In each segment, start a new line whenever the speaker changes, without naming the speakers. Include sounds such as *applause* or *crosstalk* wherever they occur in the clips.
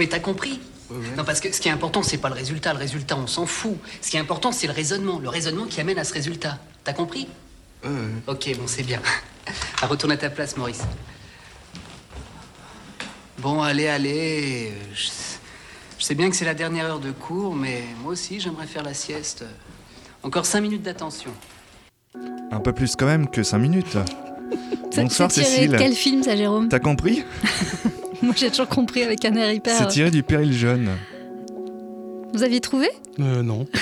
mais t'as compris Non, parce que ce qui est important, c'est pas le résultat. Le résultat, on s'en fout. Ce qui est important, c'est le raisonnement. Le raisonnement qui amène à ce résultat. T'as compris
Ouais.
Ok, bon, c'est bien. *laughs* Ah, Retourne à ta place, Maurice. Bon, allez, allez. Je, je sais bien que c'est la dernière heure de cours, mais moi aussi, j'aimerais faire la sieste. Encore cinq minutes d'attention.
Un peu plus quand même que 5 minutes.
Ça- *laughs*
Bonsoir Cécile.
quel film ça, Jérôme?
T'as compris? *laughs* *laughs*
Moi j'ai toujours compris avec un air hyper.
C'est tiré du Péril Jeune.
Vous aviez trouvé?
Euh, non. *laughs*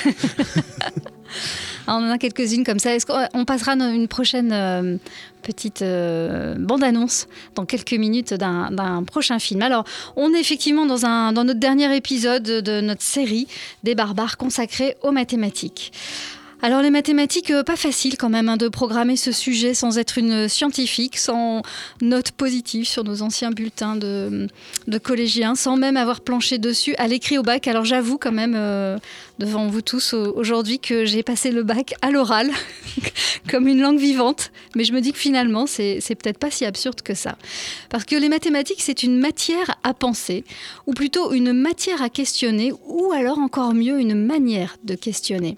Ah, On en a quelques-unes comme ça. Est-ce qu'on on passera dans une prochaine euh, petite euh, bande-annonce dans quelques minutes d'un d'un prochain film? Alors, on est effectivement dans, un, dans notre dernier épisode de notre série des barbares consacrée aux mathématiques. Alors les mathématiques, euh, pas facile quand même hein, de programmer ce sujet sans être une scientifique, sans note positive sur nos anciens bulletins de, de collégiens, sans même avoir planché dessus à l'écrit au bac. Alors j'avoue quand même euh, devant vous tous au- aujourd'hui que j'ai passé le bac à l'oral *laughs* comme une langue vivante, mais je me dis que finalement c'est peut-être pas si absurde que ça. Parce que les mathématiques c'est une matière à penser, ou plutôt une matière à questionner, ou alors encore mieux une manière de questionner.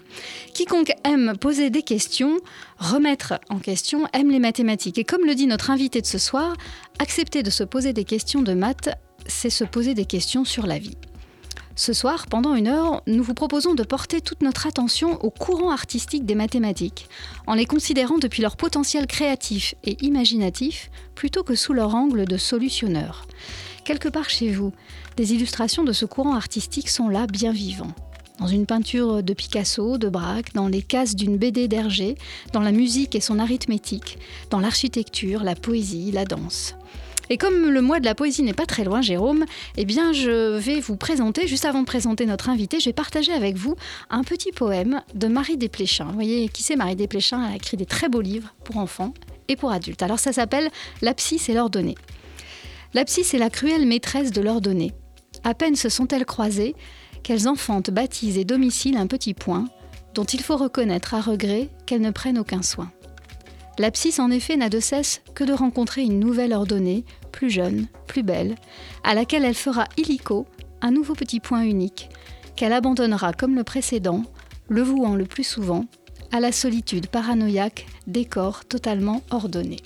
Quiconque aime poser des questions, remettre en question, aime les mathématiques. Et comme le dit notre invité de ce soir, accepter de se poser des questions de maths, c'est se poser des questions sur la vie. Ce soir, pendant une heure, nous vous proposons de porter toute notre attention aux courants artistiques des mathématiques, en les considérant depuis leur potentiel créatif et imaginatif, plutôt que sous leur angle de solutionneur. Quelque part chez vous, des illustrations de ce courant artistique sont là bien vivants. Dans une peinture de Picasso, de Braque, dans les cases d'une BD d'Hergé, dans la musique et son arithmétique, dans l'architecture, la poésie, la danse. Et comme le mois de la poésie n'est pas très loin, Jérôme, eh bien je vais vous présenter, juste avant de présenter notre invité, je vais partager avec vous un petit poème de Marie Desplechin. Vous voyez qui c'est Marie Desplechin? Elle a écrit des très beaux livres pour enfants et pour adultes. Alors ça s'appelle L'abscisse et l'ordonnée. L'abscisse est la cruelle maîtresse de l'ordonnée. À peine se sont-elles croisées qu'elles enfantent, baptisent et domicilent un petit point dont il faut reconnaître à regret qu'elles ne prennent aucun soin. L'abscisse, en effet, n'a de cesse que de rencontrer une nouvelle ordonnée, plus jeune, plus belle, à laquelle elle fera illico un nouveau petit point unique, qu'elle abandonnera comme le précédent, le vouant le plus souvent à la solitude paranoïaque des corps totalement ordonnés.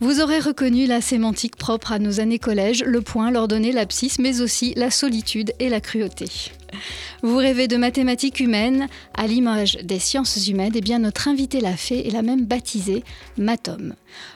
Vous aurez reconnu la sémantique propre à nos années collège, le point, l'ordonnée, l'abscisse, mais aussi la solitude et la cruauté. Vous rêvez de mathématiques humaines, à l'image des sciences humaines, et bien notre invité l'a fait et l'a même baptisé Matom.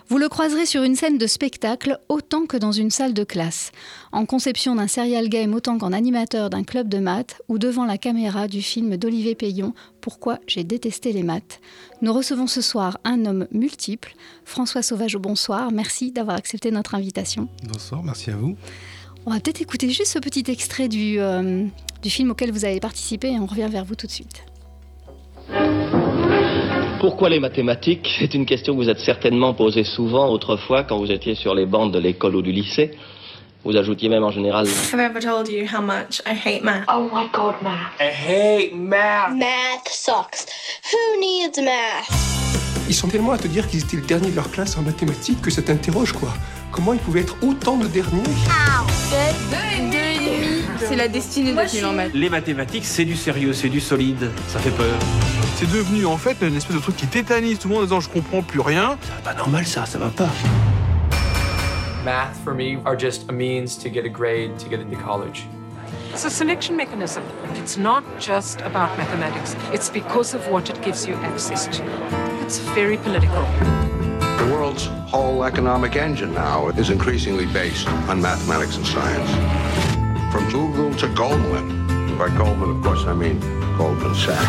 Vous le croiserez sur une scène de spectacle autant que dans une salle de classe, en conception d'un serial game autant qu'en animateur d'un club de maths ou devant la caméra du film d'Olivier Payon Pourquoi j'ai détesté les maths. Nous recevons ce soir un homme multiple, François Sauvage, bonsoir, merci d'avoir accepté notre invitation.
Bonsoir, merci à vous.
On va peut-être écouter juste ce petit extrait du, euh, du film auquel vous avez participé et on revient vers vous tout de suite.
Pourquoi les mathématiques? C'est une question que vous êtes certainement posée souvent autrefois quand vous étiez sur les bancs de l'école ou du lycée. Vous ajoutiez même en général
Have I ever told you how much I hate math?
Oh my god, math.
I hate math.
Math sucks. Who needs math?
Ils sont tellement à te dire qu'ils étaient le dernier de leur classe en mathématiques que ça t'interroge quoi. Comment ils pouvaient être autant de derniers
C'est la destinée d'être nul en maths.
Les mathématiques, c'est du sérieux, c'est du solide, ça fait peur.
C'est devenu en fait une espèce de truc qui tétanise tout le monde en disant je comprends plus rien.
C'est pas normal ça, ça va pas.
Math for me are just a means to get a grade to get into college.
It's a selection mechanism. It's not just about mathematics. It's because of what it gives you access to. It's very political.
The world's whole economic engine now is increasingly based on mathematics and science. From Google to Goldman. By Goldman, of course, I mean Goldman Sachs.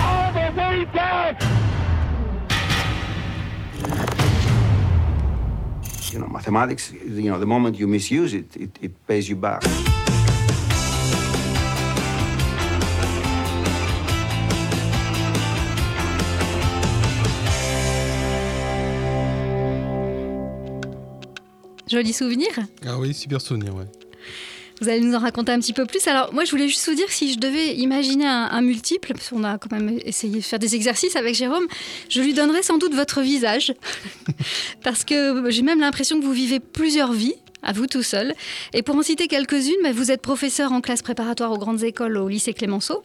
You know, mathematics, you know, the moment you misuse it, it, it pays you back.
Joli souvenir
Ah oui, super souvenir, ouais.
Vous allez nous en raconter un petit peu plus. Alors, moi, je voulais juste vous dire, si je devais imaginer un, un multiple, parce qu'on a quand même essayé de faire des exercices avec Jérôme, je lui donnerais sans doute votre visage. *laughs* parce que j'ai même l'impression que vous vivez plusieurs vies à vous tout seul. Et pour en citer quelques-unes, bah, vous êtes professeur en classe préparatoire aux grandes écoles au lycée Clémenceau,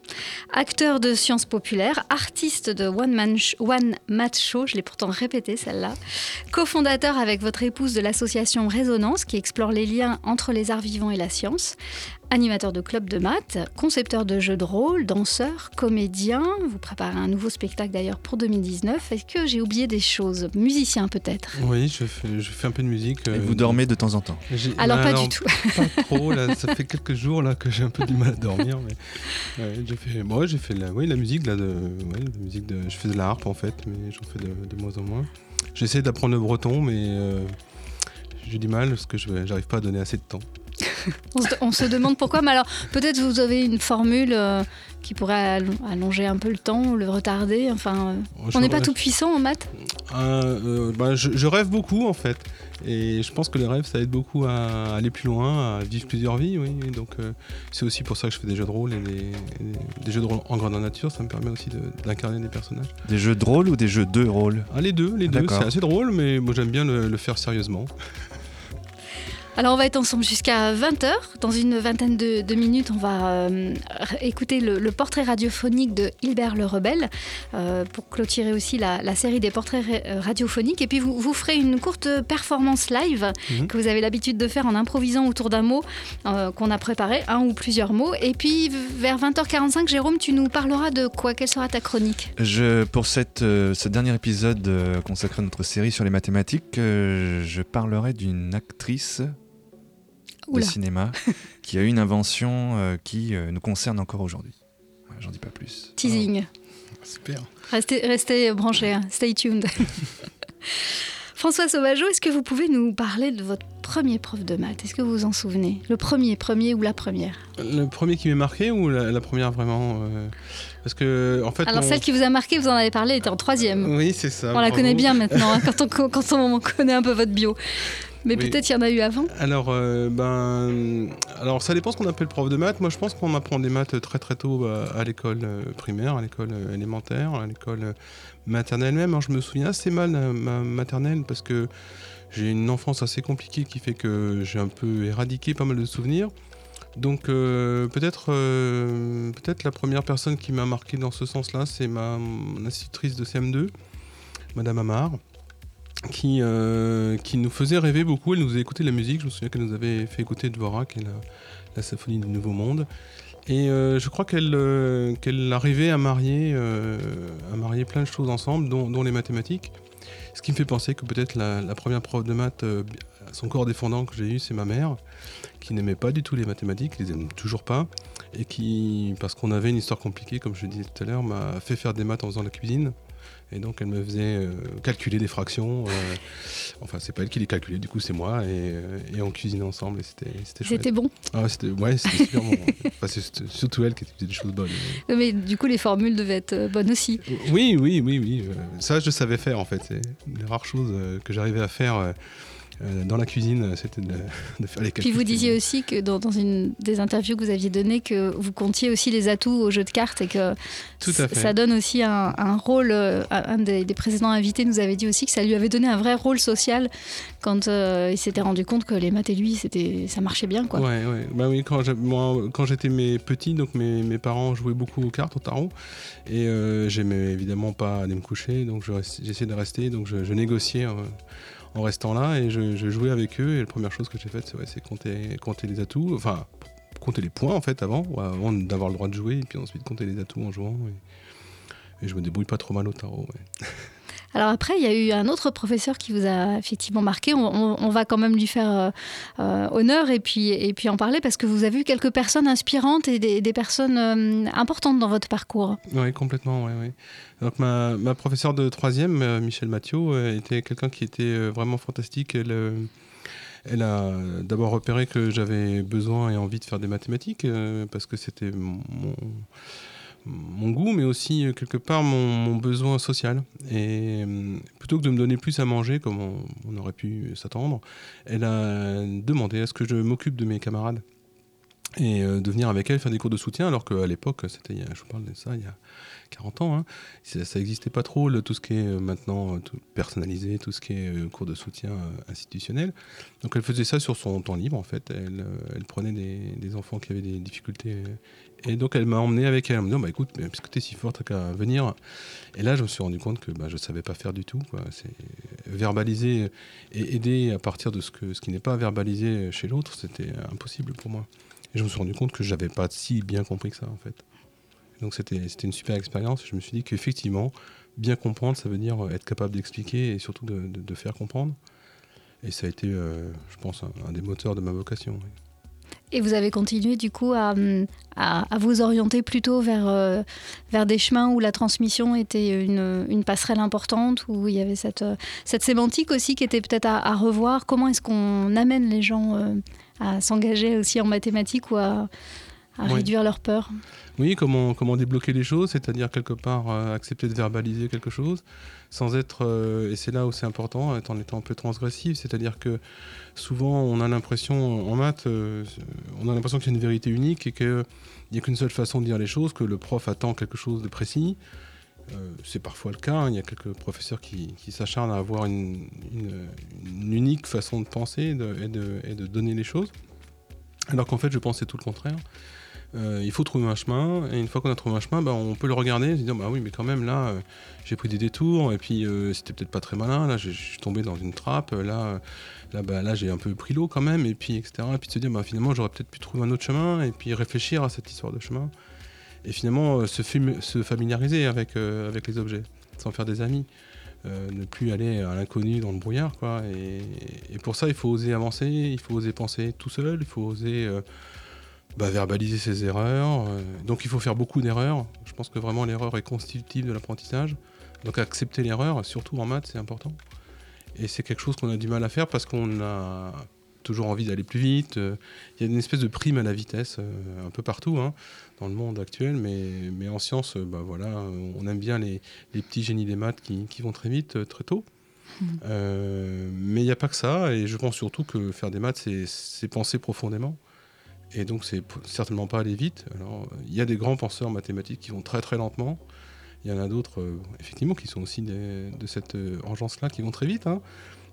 acteur de sciences populaires, artiste de One Man, One Match Show, je l'ai pourtant répété celle-là, cofondateur avec votre épouse de l'association Résonance qui explore les liens entre les arts vivants et la science, animateur de club de maths, concepteur de jeux de rôle, danseur, comédien. Vous préparez un nouveau spectacle d'ailleurs pour 2019. Est-ce que j'ai oublié des choses? Musicien peut-être?
Oui, je fais, je fais un peu de musique.
Et
euh,
vous dormez de temps en temps
Alors, pas du tout.
Pas trop, là, ça fait quelques jours là, que j'ai un peu du mal à dormir. Mais, ouais, j'ai fait, bon, ouais, j'ai fait la, oui, la musique, là, de, ouais, la musique de, je fais de la harpe en fait, mais j'en fais de, de moins en moins. J'essaie d'apprendre le breton, mais euh, j'ai du mal parce que je j'arrive pas à donner assez de temps. *laughs*
On se, on se demande pourquoi, mais alors peut-être vous avez une formule euh, qui pourrait allo- allonger un peu le temps ou le retarder. Enfin, euh,
Oh,
on n'est pas tout puissant en maths?
Euh, bah, je, je rêve beaucoup en fait. Et je pense que les rêves, ça aide beaucoup à aller plus loin, à vivre plusieurs vies. Oui. Donc, euh, c'est aussi pour ça que je fais des jeux de rôle et des, et des- des jeux de rôle en grandeur nature. Ça me permet aussi de- d'incarner des personnages.
Des jeux de rôle ou des jeux de rôle?
Ah, les deux, les
Ah,
deux. C'est assez drôle, mais moi j'aime bien le, le faire sérieusement.
Alors on va être ensemble jusqu'à 20h. Dans une vingtaine de, de minutes, on va euh, écouter le, le portrait radiophonique de Hilbert le Rebelle euh, pour clôturer aussi la, la série des portraits ra- euh, radiophoniques. Et puis vous, vous ferez une courte performance live
Mhm.
que vous avez l'habitude de faire en improvisant autour d'un mot euh, qu'on a préparé, un ou plusieurs mots. Et puis vers 20h45, Jérôme, tu nous parleras de quoi? Quelle sera ta chronique?
Je, pour cette, ce dernier épisode consacré à notre série sur les mathématiques, je parlerai d'une actrice de
Oula.
cinéma *laughs* qui a eu une invention euh, qui euh, nous concerne encore aujourd'hui. J'en dis pas plus.
Teasing.
Super.
Restez, restez branchés, hein. stay tuned. *laughs* François Sauvageau, est-ce que vous pouvez nous parler de votre premier prof de maths? Est-ce que vous vous en souvenez? Le premier, premier ou la première?
Le premier qui m'est marqué ou la, la première vraiment euh, Parce que, en fait.
Alors
on-
celle qui vous a marqué, vous en avez parlé, était en troisième.
Oui, c'est ça.
On la connaît bien maintenant, hein, *laughs* quand, on, quand on connaît un peu votre bio. Mais
Oui.
peut-être il y en a eu avant.
Alors, euh, ben, alors ça dépend ce qu'on appelle prof de maths. Moi, je pense qu'on apprend des maths très très tôt bah, à l'école euh, primaire, à l'école euh, élémentaire, à l'école maternelle même. Alors, je me souviens assez mal de ma maternelle parce que j'ai une enfance assez compliquée qui fait que j'ai un peu éradiqué pas mal de souvenirs. Donc euh, peut-être euh, peut-être la première personne qui m'a marqué dans ce sens-là, c'est ma mon institutrice de CM2, Madame Amar qui, euh, qui nous faisait rêver beaucoup. Elle nous faisait écouter de la musique. Je me souviens qu'elle nous avait fait écouter Dvorak et la, la symphonie du Nouveau Monde. Et euh, je crois qu'elle euh, qu'elle arrivait à marier, à marier plein de choses ensemble, dont, les mathématiques. Ce qui me fait penser que peut-être la, première prof de maths, son corps défendant que j'ai eu, c'est ma mère, qui n'aimait pas du tout les mathématiques, qui les aime toujours pas, et qui, parce qu'on avait une histoire compliquée, comme je disais tout à l'heure, m'a fait faire des maths en faisant la cuisine. Et donc elle me faisait euh, calculer des fractions. euh, enfin, c'est pas elle qui les calculait, du coup c'est moi. Et, euh, et on cuisinait ensemble et c'était c'était
bon
Ah ouais, c'était ouais, c'était super bon. Enfin, c'est surtout elle qui faisait des choses bonnes.
Mais du coup, les formules devaient être bonnes aussi.
Oui, oui, oui, oui. ça, je savais faire en fait. C'est une choses euh, que j'arrivais à faire euh, dans la cuisine, euh, c'était de, de faire les
Puis
calculs.
vous disiez aussi que dans, dans une des interviews que vous aviez données que vous comptiez aussi les atouts au jeu de cartes et que
Tout à
c-
fait.
ça donne aussi un, un rôle. euh, Un des, des précédents invités nous avait dit aussi que ça lui avait donné un vrai rôle social quand euh, il s'était rendu compte que les maths et lui, c'était ça marchait bien quoi.
Ouais, ouais. Bah oui, quand j'étais mes petits, donc mes, mes parents jouaient beaucoup aux cartes, au tarot, et euh, j'aimais évidemment pas aller me coucher, donc je j'essayais de rester, donc je, je négociais euh, en restant là, et je, jouais avec eux, et la première chose que j'ai faite, c'est compter, les atouts, enfin compter les points en fait avant, avant d'avoir le droit de jouer, et puis ensuite compter les atouts en jouant, et, je me débrouille pas trop mal au tarot. *laughs*
Alors après, il y a eu un autre professeur qui vous a effectivement marqué. On, va quand même lui faire euh, euh, honneur et puis, et puis en parler parce que vous avez eu quelques personnes inspirantes et des, personnes euh, importantes dans votre parcours.
Oui, complètement. Donc ma, ma professeure de troisième, Michel Mathieu, était quelqu'un qui était vraiment fantastique. Elle, a d'abord repéré que j'avais besoin et envie de faire des mathématiques parce que c'était mon, mon- goût, mais aussi euh, quelque part mon, besoin social. Et euh, plutôt que de me donner plus à manger, comme on, aurait pu s'attendre, elle a demandé à ce que je m'occupe de mes camarades et euh, de venir avec elle faire des cours de soutien, alors qu'à l'époque, c'était, je vous parle de ça, il y a 40 ans, hein, ça n'existait pas trop, le- tout ce qui est maintenant personnalisé, tout ce qui est cours de soutien institutionnel. Donc elle faisait ça sur son temps libre, en fait. Elle, prenait des enfants qui avaient des difficultés. Et donc elle m'a emmené avec elle, en me disant, bah écoute, mais puisque tu es si forte, t'as qu'à venir. Et là, je me suis rendu compte que bah, je ne savais pas faire du tout. C'est verbaliser et aider à partir de ce, qui n'est pas verbalisé chez l'autre, c'était impossible pour moi. Et je me suis rendu compte que je n'avais pas si bien compris que ça, en fait. Donc c'était une super expérience. Je me suis dit qu'effectivement, bien comprendre, ça veut dire être capable d'expliquer et surtout de, faire comprendre. Et ça a été, euh, je pense, un, des moteurs de ma vocation.
Et vous avez continué du coup à, à- vous orienter plutôt vers, euh, vers des chemins où la transmission était une, une passerelle importante, où il y avait cette, cette sémantique aussi qui était peut-être à, à revoir. Comment est-ce qu'on amène les gens euh, à s'engager aussi en mathématiques ou à, à réduire leur peur
Oui, comment, comment débloquer les choses, c'est-à-dire quelque part euh, accepter de verbaliser quelque chose, sans être, euh, et c'est là où c'est important, être en étant un peu transgressif, c'est-à-dire que souvent on a l'impression, en maths, euh, on a l'impression qu'il y a une vérité unique et qu'il n'y a qu'une seule façon de dire les choses, que le prof attend quelque chose de précis. C'est parfois le cas, hein, il y a quelques professeurs qui, qui s'acharnent à avoir une, une- une unique façon de penser de- et, de, et de donner les choses, alors qu'en fait je pense c'est tout le contraire. Euh, il faut trouver un chemin, et une fois qu'on a trouvé un chemin, bah, on peut le regarder et se dire bah oui, mais quand même là, euh, j'ai pris des détours, et puis euh, c'était peut-être pas très malin, là je suis tombé dans une trappe, là, là, bah, là j'ai un peu pris l'eau quand même, et puis etc. Et puis se dire bah, finalement j'aurais peut-être pu trouver un autre chemin, et puis réfléchir à cette histoire de chemin, et finalement se, fami- se familiariser avec, avec les objets, sans faire des amis. Ne plus aller à l'inconnu dans le brouillard. Quoi. Et, pour ça, il faut oser avancer, il faut oser penser tout seul, il faut oser bah, verbaliser ses erreurs. euh, donc il faut faire beaucoup d'erreurs. Je pense que vraiment l'erreur est constitutive de l'apprentissage. Donc accepter l'erreur, surtout en maths, c'est important. Et c'est quelque chose qu'on a du mal à faire parce qu'on a toujours envie d'aller plus vite. Euh, Il y a une espèce de prime à la vitesse euh, un peu partout hein, dans le monde actuel, mais, mais en science, euh, bah, voilà, on aime bien les, les petits génies des maths qui, qui vont très vite, très tôt. *laughs* Euh, mais il n'y a pas que ça, et je pense surtout que faire des maths, c'est penser profondément. Et donc, c'est certainement pas aller vite. Alors, il y a des grands penseurs mathématiques qui vont très très lentement. Il y en a d'autres, euh, effectivement, qui sont aussi de cette euh, engeance-là, qui vont très vite. hein.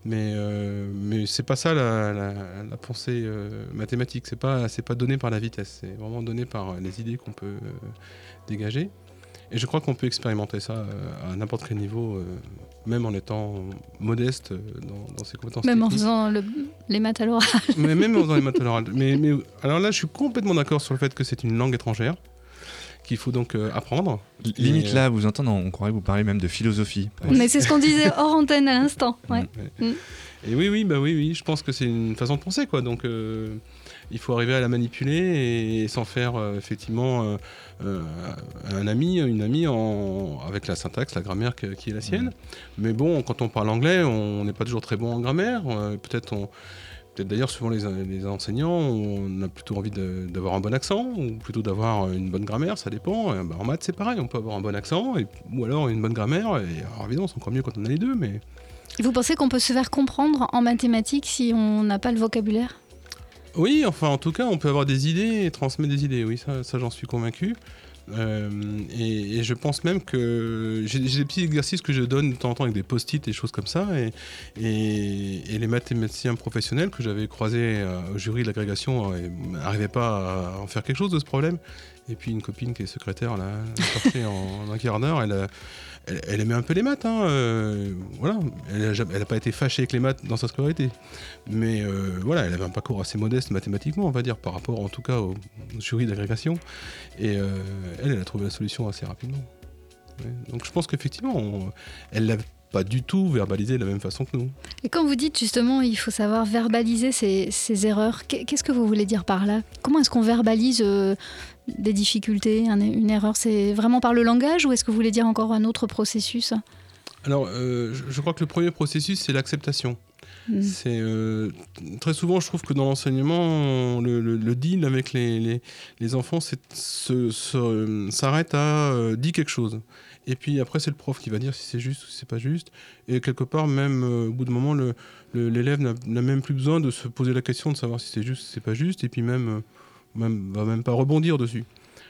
Mais, euh, mais c'est pas ça la, la- pensée euh, mathématique. C'est pas, c'est pas donné par la vitesse. C'est vraiment donné par les idées qu'on peut dégager. Et je crois qu'on peut expérimenter ça à n'importe quel niveau, même en étant modeste euh, dans, dans ses compétences
Même en faisant le- les maths à l'oral. *laughs*
Mais même dans les maths à l'oral. Mais, mais alors là, je suis complètement d'accord sur le fait que c'est une langue étrangère qu'il faut donc euh, apprendre.
Limite
Et,
là, vous entendant, on croirait que vous parlez même de philosophie.
Mais c'est ce qu'on disait hors antenne à l'instant. Ouais.
Ouais. Et oui, oui, bah oui, oui, je pense que c'est une façon de penser, quoi. Donc, euh, il faut arriver à la manipuler et, sans faire euh, effectivement euh, euh, un ami, une amie en, avec la syntaxe, la grammaire que- qui est la sienne. Mais bon, quand on parle anglais, on n'est pas toujours très bon en grammaire. Euh, Peut-être on. Peut-être d'ailleurs, souvent les, les enseignants, on a plutôt envie d'avoir un bon accent ou plutôt d'avoir une bonne grammaire, ça dépend. Bah, en maths, c'est pareil, on peut avoir un bon accent et, ou alors une bonne grammaire. Et alors, évidemment, c'est encore mieux quand on a les deux, mais.
Vous pensez qu'on peut se faire comprendre en mathématiques si on n'a pas le vocabulaire?
Oui, enfin en tout cas, on peut avoir des idées et transmettre des idées, oui, ça, j'en suis convaincu. Euh, et, je pense même que j'ai des petits exercices que je donne de temps en temps avec des post-it et choses comme ça. Et, et- et les mathématiciens professionnels que j'avais croisés euh, au jury de l'agrégation euh, n'arrivaient pas à en faire quelque chose de ce problème. Et puis une copine qui est secrétaire l'a sorti en, *laughs* en un quart d'heure. Elle, a- elle, elle aimait un peu les maths. hein, euh, voilà. Elle n'a pas été fâchée avec les maths dans sa scolarité. Mais euh, voilà, elle avait un parcours assez modeste mathématiquement, on va dire, par rapport en tout cas au, au jury d'agrégation. Et euh, elle, elle a trouvé la solution assez rapidement. Ouais. Donc je pense qu'effectivement, on- elle l'a pas du tout verbalisé de la même façon que nous.
Et quand vous dites justement il faut savoir verbaliser ses, ses erreurs, qu'est- qu'est-ce que vous voulez dire par là? Comment est-ce qu'on verbalise euh, des difficultés, un- une erreur C'est vraiment par le langage ou est-ce que vous voulez dire encore un autre processus?
Alors, euh, je, je crois que le premier processus, c'est l'acceptation.
Mm.
C'est euh, très souvent, je trouve que dans l'enseignement, le, le- le deal avec les, les, les enfants se- s'arrête à euh, dit quelque chose. Et puis après, c'est le prof qui va dire si c'est juste ou si c'est pas juste. Et quelque part, même euh, au bout d'un moment, l'élève n'a même plus besoin de se poser la question de savoir si c'est juste ou si c'est pas juste. Et puis même, euh, même va même pas rebondir dessus.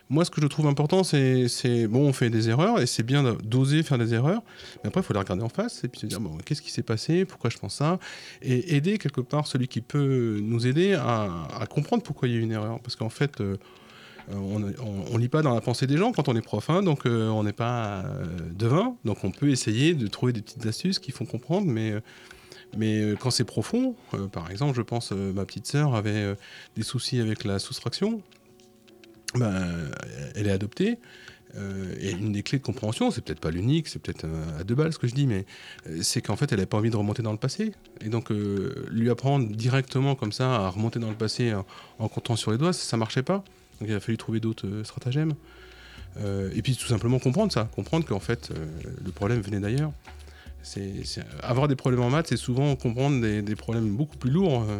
Moi, ce que je trouve important, c'est, bon, on fait des erreurs et c'est bien d'oser faire des erreurs, mais après, il faut les regarder en face et puis se dire, bon, qu'est-ce qui s'est passé, pourquoi je pense ça, et aider quelque part celui qui peut nous aider à, comprendre pourquoi il y a eu une erreur. Parce qu'en fait, euh, on, on lit pas dans la pensée des gens quand on est prof, hein, donc euh, on n'est pas euh, devin, donc on peut essayer de trouver des petites astuces qui font comprendre, mais mais euh, quand c'est profond, euh, par exemple, je pense euh, ma petite sœur avait euh, des soucis avec la soustraction, ben, elle est adoptée. et une des clés de compréhension, c'est peut-être pas l'unique, c'est peut-être à deux balles ce que je dis, mais c'est qu'en fait elle n'avait pas envie de remonter dans le passé. Et donc lui apprendre directement comme ça à remonter dans le passé en, en comptant sur les doigts, ça, ça marchait pas. Donc il a fallu trouver d'autres stratagèmes. Et puis tout simplement comprendre ça, comprendre qu'en fait le problème venait d'ailleurs. Avoir des problèmes en maths, c'est souvent comprendre des, des problèmes beaucoup plus lourds euh,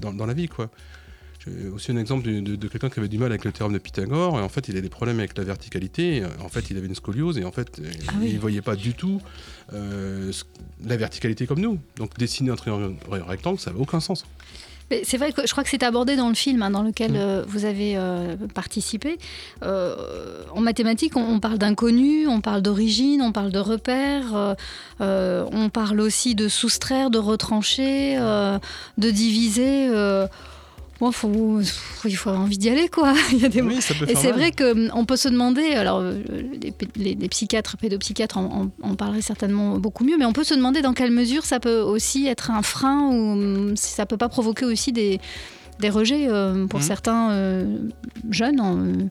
dans, dans la vie, quoi. J'ai aussi un exemple de, de- de quelqu'un qui avait du mal avec le théorème de Pythagore, et en fait il a des problèmes avec la verticalité, euh, en fait il avait une scoliose, et en fait euh,
Ah oui.
il ne voyait pas du tout euh, la verticalité comme nous. Donc dessiner un triangle rectangle, ça n'avait aucun sens.
Mais C'est vrai que je crois que c'est abordé dans le film hein, dans lequel
Mm.
euh, vous avez euh, participé. Euh, en mathématiques, on, on parle d'inconnu, on parle d'origine, on parle de repères, euh, euh, on parle aussi de soustraire, de retrancher, euh, de diviser. Bon, faut, il faut avoir envie d'y aller, quoi. *laughs* Il y a des
Oui, ça peut
Et c'est vrai qu'on peut se demander, alors euh, les, les- les psychiatres, pédopsychiatres en, en- en parleraient certainement beaucoup mieux, mais on peut se demander dans quelle mesure ça peut aussi être un frein ou hum, si ça peut pas provoquer aussi des, des rejets euh, pour
Mhm.
certains euh, jeunes euh,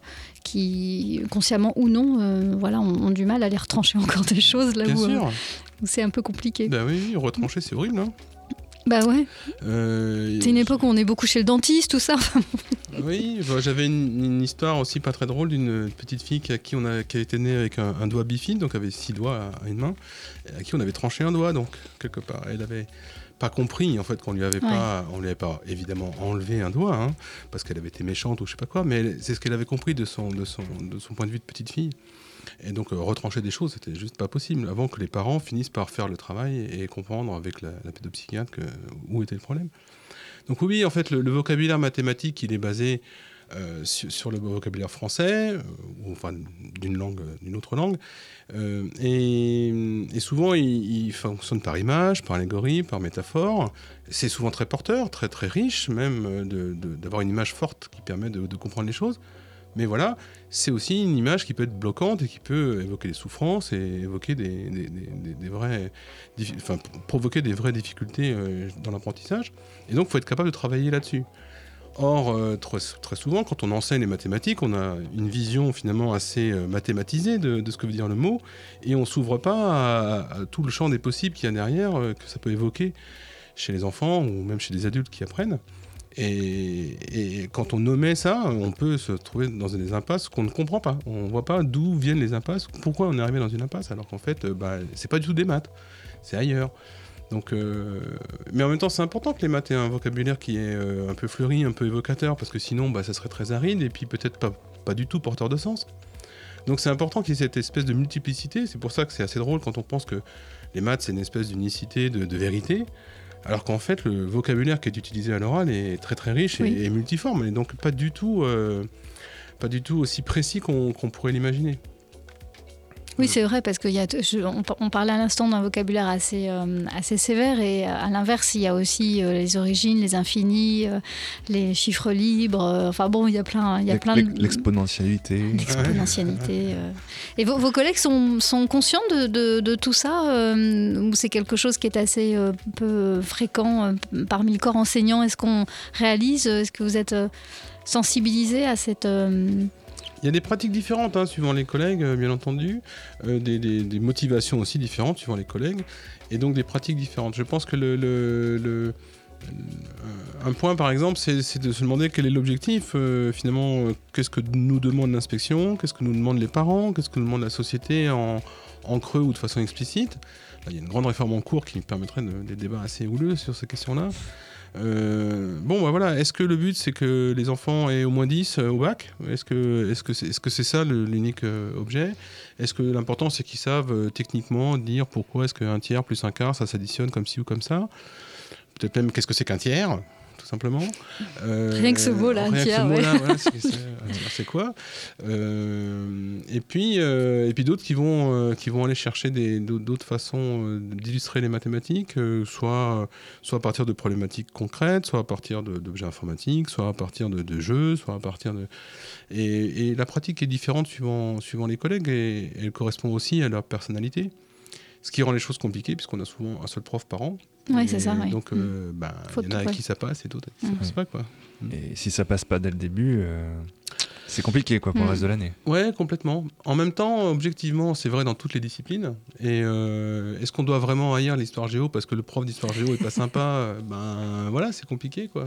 qui, consciemment ou non, voilà, ont, ont du mal à aller retrancher encore des choses là
Bien
où, c'est un peu compliqué.
Bah oui, retrancher, c'est horrible. Hein.
Bah ouais,
Euh,
c'est une époque où on est beaucoup chez le dentiste, tout ça.
Oui, bah, j'avais une, une histoire aussi pas très drôle d'une petite fille qui, à qui on a, qui était née avec un, un doigt bifide, donc avait six doigts à, à une main, et à qui on avait tranché un doigt, donc quelque part. Elle avait pas compris en fait qu'on lui avait pas, on lui avait pas évidemment enlevé un doigt, hein, parce qu'elle avait été méchante ou je sais pas quoi, mais c'est ce qu'elle avait compris de son, de son, de son point de vue de petite fille. Et donc euh, retrancher des choses, c'était juste pas possible, avant que les parents finissent par faire le travail et, et comprendre avec la, la pédopsychiatre que, où était le problème. Donc oui, en fait, le, le vocabulaire mathématique, il est basé euh, sur, le vocabulaire français, euh, ou enfin d'une langue, euh, d'une autre langue, et, souvent il, fonctionne par image, par allégorie, par métaphore. C'est souvent très porteur, très très riche, même d'avoir une image forte qui permet de, comprendre les choses. Mais voilà, c'est aussi une image qui peut être bloquante et qui peut évoquer des souffrances et évoquer des, des, des- vrais, enfin, provoquer des vraies difficultés dans l'apprentissage. Et donc, il faut être capable de travailler là-dessus. Or, euh, très, souvent, quand on enseigne les mathématiques, on a une vision finalement assez euh, mathématisée de, ce que veut dire le mot, et on s'ouvre pas à, tout le champ des possibles qu'il y a derrière, euh, que ça peut évoquer chez les enfants ou même chez des adultes qui apprennent. Et, quand on nommait ça, on peut se trouver dans des impasses qu'on ne comprend pas. On ne voit pas d'où viennent les impasses, pourquoi on est arrivé dans une impasse, alors qu'en fait, bah, c'est pas du tout des maths, c'est ailleurs. Donc, euh, mais en même temps, c'est important que les maths aient un vocabulaire qui est euh, un peu fleuri, un peu évocateur, parce que sinon, bah, ça serait très aride et puis peut-être pas, pas du tout porteur de sens. Donc, c'est important qu'il y ait cette espèce de multiplicité. C'est pour ça que c'est assez drôle quand on pense que les maths, c'est une espèce d'unicité, de, de vérité. Alors qu'en fait, le vocabulaire qui est utilisé à l'oral est très très riche et-
Oui.
et, multiforme, et donc pas du tout, euh, pas du tout aussi précis qu'on qu'on pourrait l'imaginer.
Oui, c'est vrai, parce qu'on on, on parlait à l'instant d'un vocabulaire assez, euh, assez sévère, et euh, à l'inverse, il y a aussi euh, les origines, les infinis, euh, les chiffres libres. enfin bon, il y a plein, il y a plein de.
L'exponentialité.
L'exponentialité. Et vos, vos collègues sont, sont conscients de, de- de tout ça Ou c'est quelque chose qui est assez peu fréquent parmi le corps enseignant? Est-ce qu'on réalise Est-ce que vous êtes sensibilisé à cette. Euh,
Il y a des pratiques différentes hein, suivant les collègues, euh, bien entendu, euh, des, motivations aussi différentes suivant les collègues, et donc des pratiques différentes. Je pense que le, le- Un point, par exemple, c'est de se demander quel est l'objectif. euh, finalement, euh, qu'est-ce que nous demande l'inspection Qu'est-ce que nous demandent les parents Qu'est-ce que nous demande la société en, en creux ou de façon explicite Là, Il y a une grande réforme en cours qui permettrait de- des débats assez houleux sur ces questions-là. Euh, bon, bah voilà. Est-ce que le but c'est que les enfants aient au moins 10 euh, au bac? Est-ce que c'est ça l'unique euh, objet? Est-ce que l'important c'est qu'ils savent techniquement dire pourquoi est-ce qu'un tiers plus un quart ça s'additionne comme ci ou comme ça? Peut-être même qu'est-ce que c'est qu'un tiers? Tout simplement. Euh,
Rien que ce mot-là,
rien que ce
ouais.
mot-là, voilà, c'est- quoi Euh, Et puis, euh, et puis d'autres qui vont, euh, qui vont aller chercher des- d'autres façons euh, d'illustrer les mathématiques, euh, soit, soit à partir de problématiques concrètes, soit à partir d'objets informatiques, soit à partir de, de jeux, soit à partir de... Et, et la pratique est différente suivant, suivant les collègues et elle correspond aussi à leur personnalité. Ce qui rend les choses compliquées puisqu'on a souvent un seul prof par an.
Ouais, c'est ça, ouais.
Donc, euh, ben,
Faut
il y en a à qui ça passe et d'autres à qui ça
Mm.
passe pas. Quoi.
Et si ça passe pas dès le début, euh, c'est compliqué quoi pour
Mm.
le reste de l'année.
Ouais, complètement. En même temps, objectivement, c'est vrai dans toutes les disciplines. Et euh, est-ce qu'on doit vraiment haïr l'histoire géo parce que le prof d'histoire géo est pas sympa euh, *laughs* Ben voilà, c'est compliqué quoi.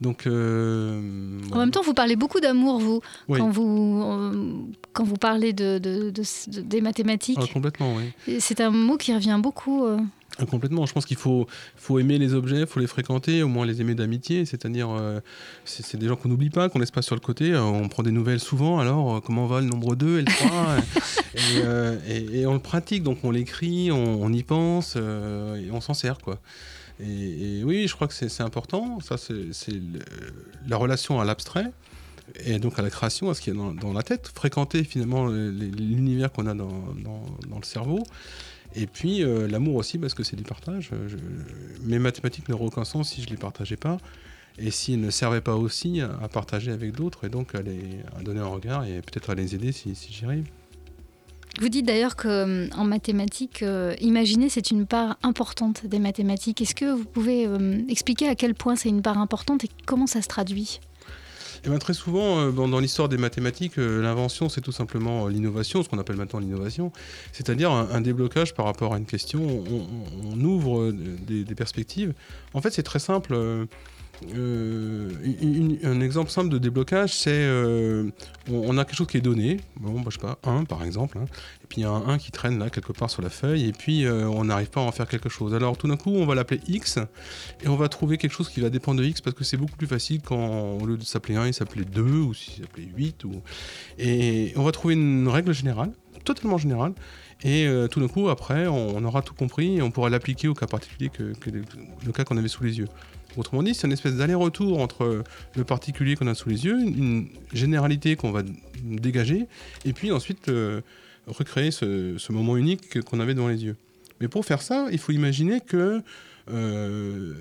Donc. euh,
En même temps, vous parlez beaucoup d'amour, vous,
Oui.
quand vous euh, quand vous parlez de, de- de- de- des mathématiques.
ah, complètement, oui.
C'est un mot qui revient beaucoup. euh.
Ah, Complètement. Je pense qu'il faut, faut aimer les objets, il faut les fréquenter, au moins les aimer d'amitié. C'est-à-dire, euh, c'est des gens qu'on n'oublie pas, qu'on laisse pas sur le côté. Euh, on prend des nouvelles souvent. Alors, euh, comment va le nombre 2 *laughs* et le 3 et, et- et on le pratique, donc on l'écrit, on, on y pense et on s'en sert. quoi. Et, et oui, je crois que c'est important. Ça, c'est la relation à l'abstrait et donc à la création, à ce qu'il y a dans, dans la tête, fréquenter finalement le- le- l'univers qu'on a dans, dans- dans le cerveau. Et puis euh, l'amour aussi, parce que c'est du partage. Euh, Mes mathématiques n'auraient aucun sens si je ne les partageais pas. Et s'ils ne servaient pas aussi à, partager avec d'autres, et donc à, les, donner un regard et peut-être à les aider si, j'y arrive.
Vous dites d'ailleurs que euh, en mathématiques, euh, imaginer c'est une part importante des mathématiques. Est-ce que vous pouvez expliquer à quel point c'est une part importante et comment ça se traduit?
Eh ben, très souvent, euh, dans, l'histoire des mathématiques, euh, l'invention, c'est tout simplement euh, l'innovation, ce qu'on appelle maintenant l'innovation, c'est-à-dire un, déblocage par rapport à une question. On, ouvre des perspectives. En fait, c'est très simple. Euh, un exemple simple de déblocage, c'est euh, on, a quelque chose qui est donné, bon, je pas, 1 par exemple, hein, et puis il y a un 1 qui traîne là quelque part sur la feuille, et puis euh, on n'arrive pas à en faire quelque chose. Alors tout d'un coup, on va l'appeler x, et on va trouver quelque chose qui va dépendre de x, parce que c'est beaucoup plus facile quand au lieu de s'appeler 1, il s'appelait 2, ou s'il s'appelait 8, ou... et on va trouver une règle générale, totalement générale, et euh, tout d'un coup, après, on, aura tout compris, et on pourra l'appliquer au cas particulier que, le cas qu'on avait sous les yeux. Autrement dit, c'est une espèce d'aller-retour entre le particulier qu'on a sous les yeux, une, généralité qu'on va dégager, et puis ensuite euh, recréer ce, moment unique qu'on avait devant les yeux. Mais pour faire ça, il faut imaginer que euh,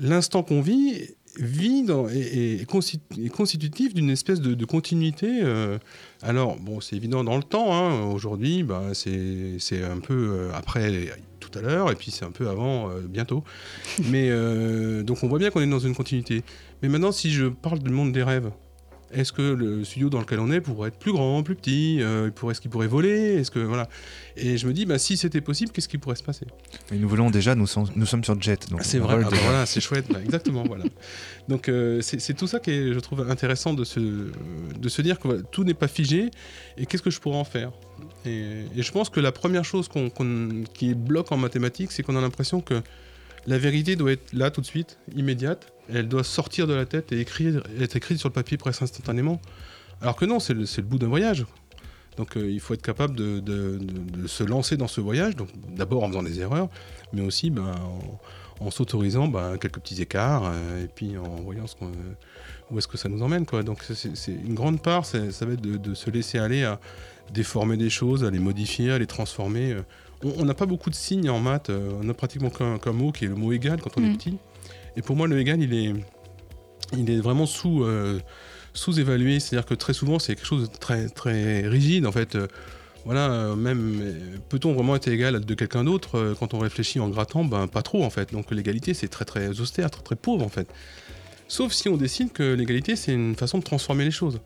l'instant qu'on vit vit est, est consti- est constitutif d'une espèce de, de continuité. euh. Alors, bon, c'est évident dans le temps. hein. Aujourd'hui, bah, c'est un peu euh, après tout à l'heure, et puis c'est un peu avant euh, bientôt. *laughs* Mais euh, donc on voit bien qu'on est dans une continuité. Mais maintenant, si je parle du monde des rêves, est-ce que le studio dans lequel on est pourrait être plus grand, plus petit euh, Est-ce qu'il pourrait voler Est-ce que voilà Et je me dis, bah, si c'était possible, qu'est-ce qui pourrait se passer?
Et nous volons déjà, nous, sommes- nous sommes sur Jet. donc
ah, C'est vrai, ah bah voilà, c'est chouette, bah, exactement, voilà. Donc euh, c'est tout ça qui est, je trouve, intéressant de se, de se dire que voilà, tout n'est pas figé et qu'est-ce que je pourrais en faire? Et, et je pense que la première chose qu'on qui bloque en mathématiques, c'est qu'on a l'impression que la vérité doit être là tout de suite, immédiate, elle doit sortir de la tête et être écrite sur le papier presque instantanément. Alors que non, c'est le, bout d'un voyage. Donc euh, il faut être capable de, se lancer dans ce voyage, d'abord en faisant des erreurs, mais aussi ben, en, s'autorisant ben, quelques petits écarts, euh, et puis en voyant où est-ce que ça nous emmène. Donc c'est- une grande part, ça va être de, de se laisser aller à déformer des choses, à les modifier, à les transformer. euh. On n'a pas beaucoup de signes en maths, euh, on a pratiquement qu'un mot qui est le mot égal quand on est
Mm.
petit. Et pour moi, le égal, il est, il est vraiment sous, euh, sous-évalué. C'est-à-dire que très souvent, c'est quelque chose de très, très rigide. En fait, Euh, voilà, même peut-on vraiment être égal de quelqu'un d'autre quand on réfléchit en grattant? Ben pas trop en fait. Donc l'égalité, c'est très très austère, très très pauvre en fait. Sauf si on décide que l'égalité, c'est une façon de transformer les choses.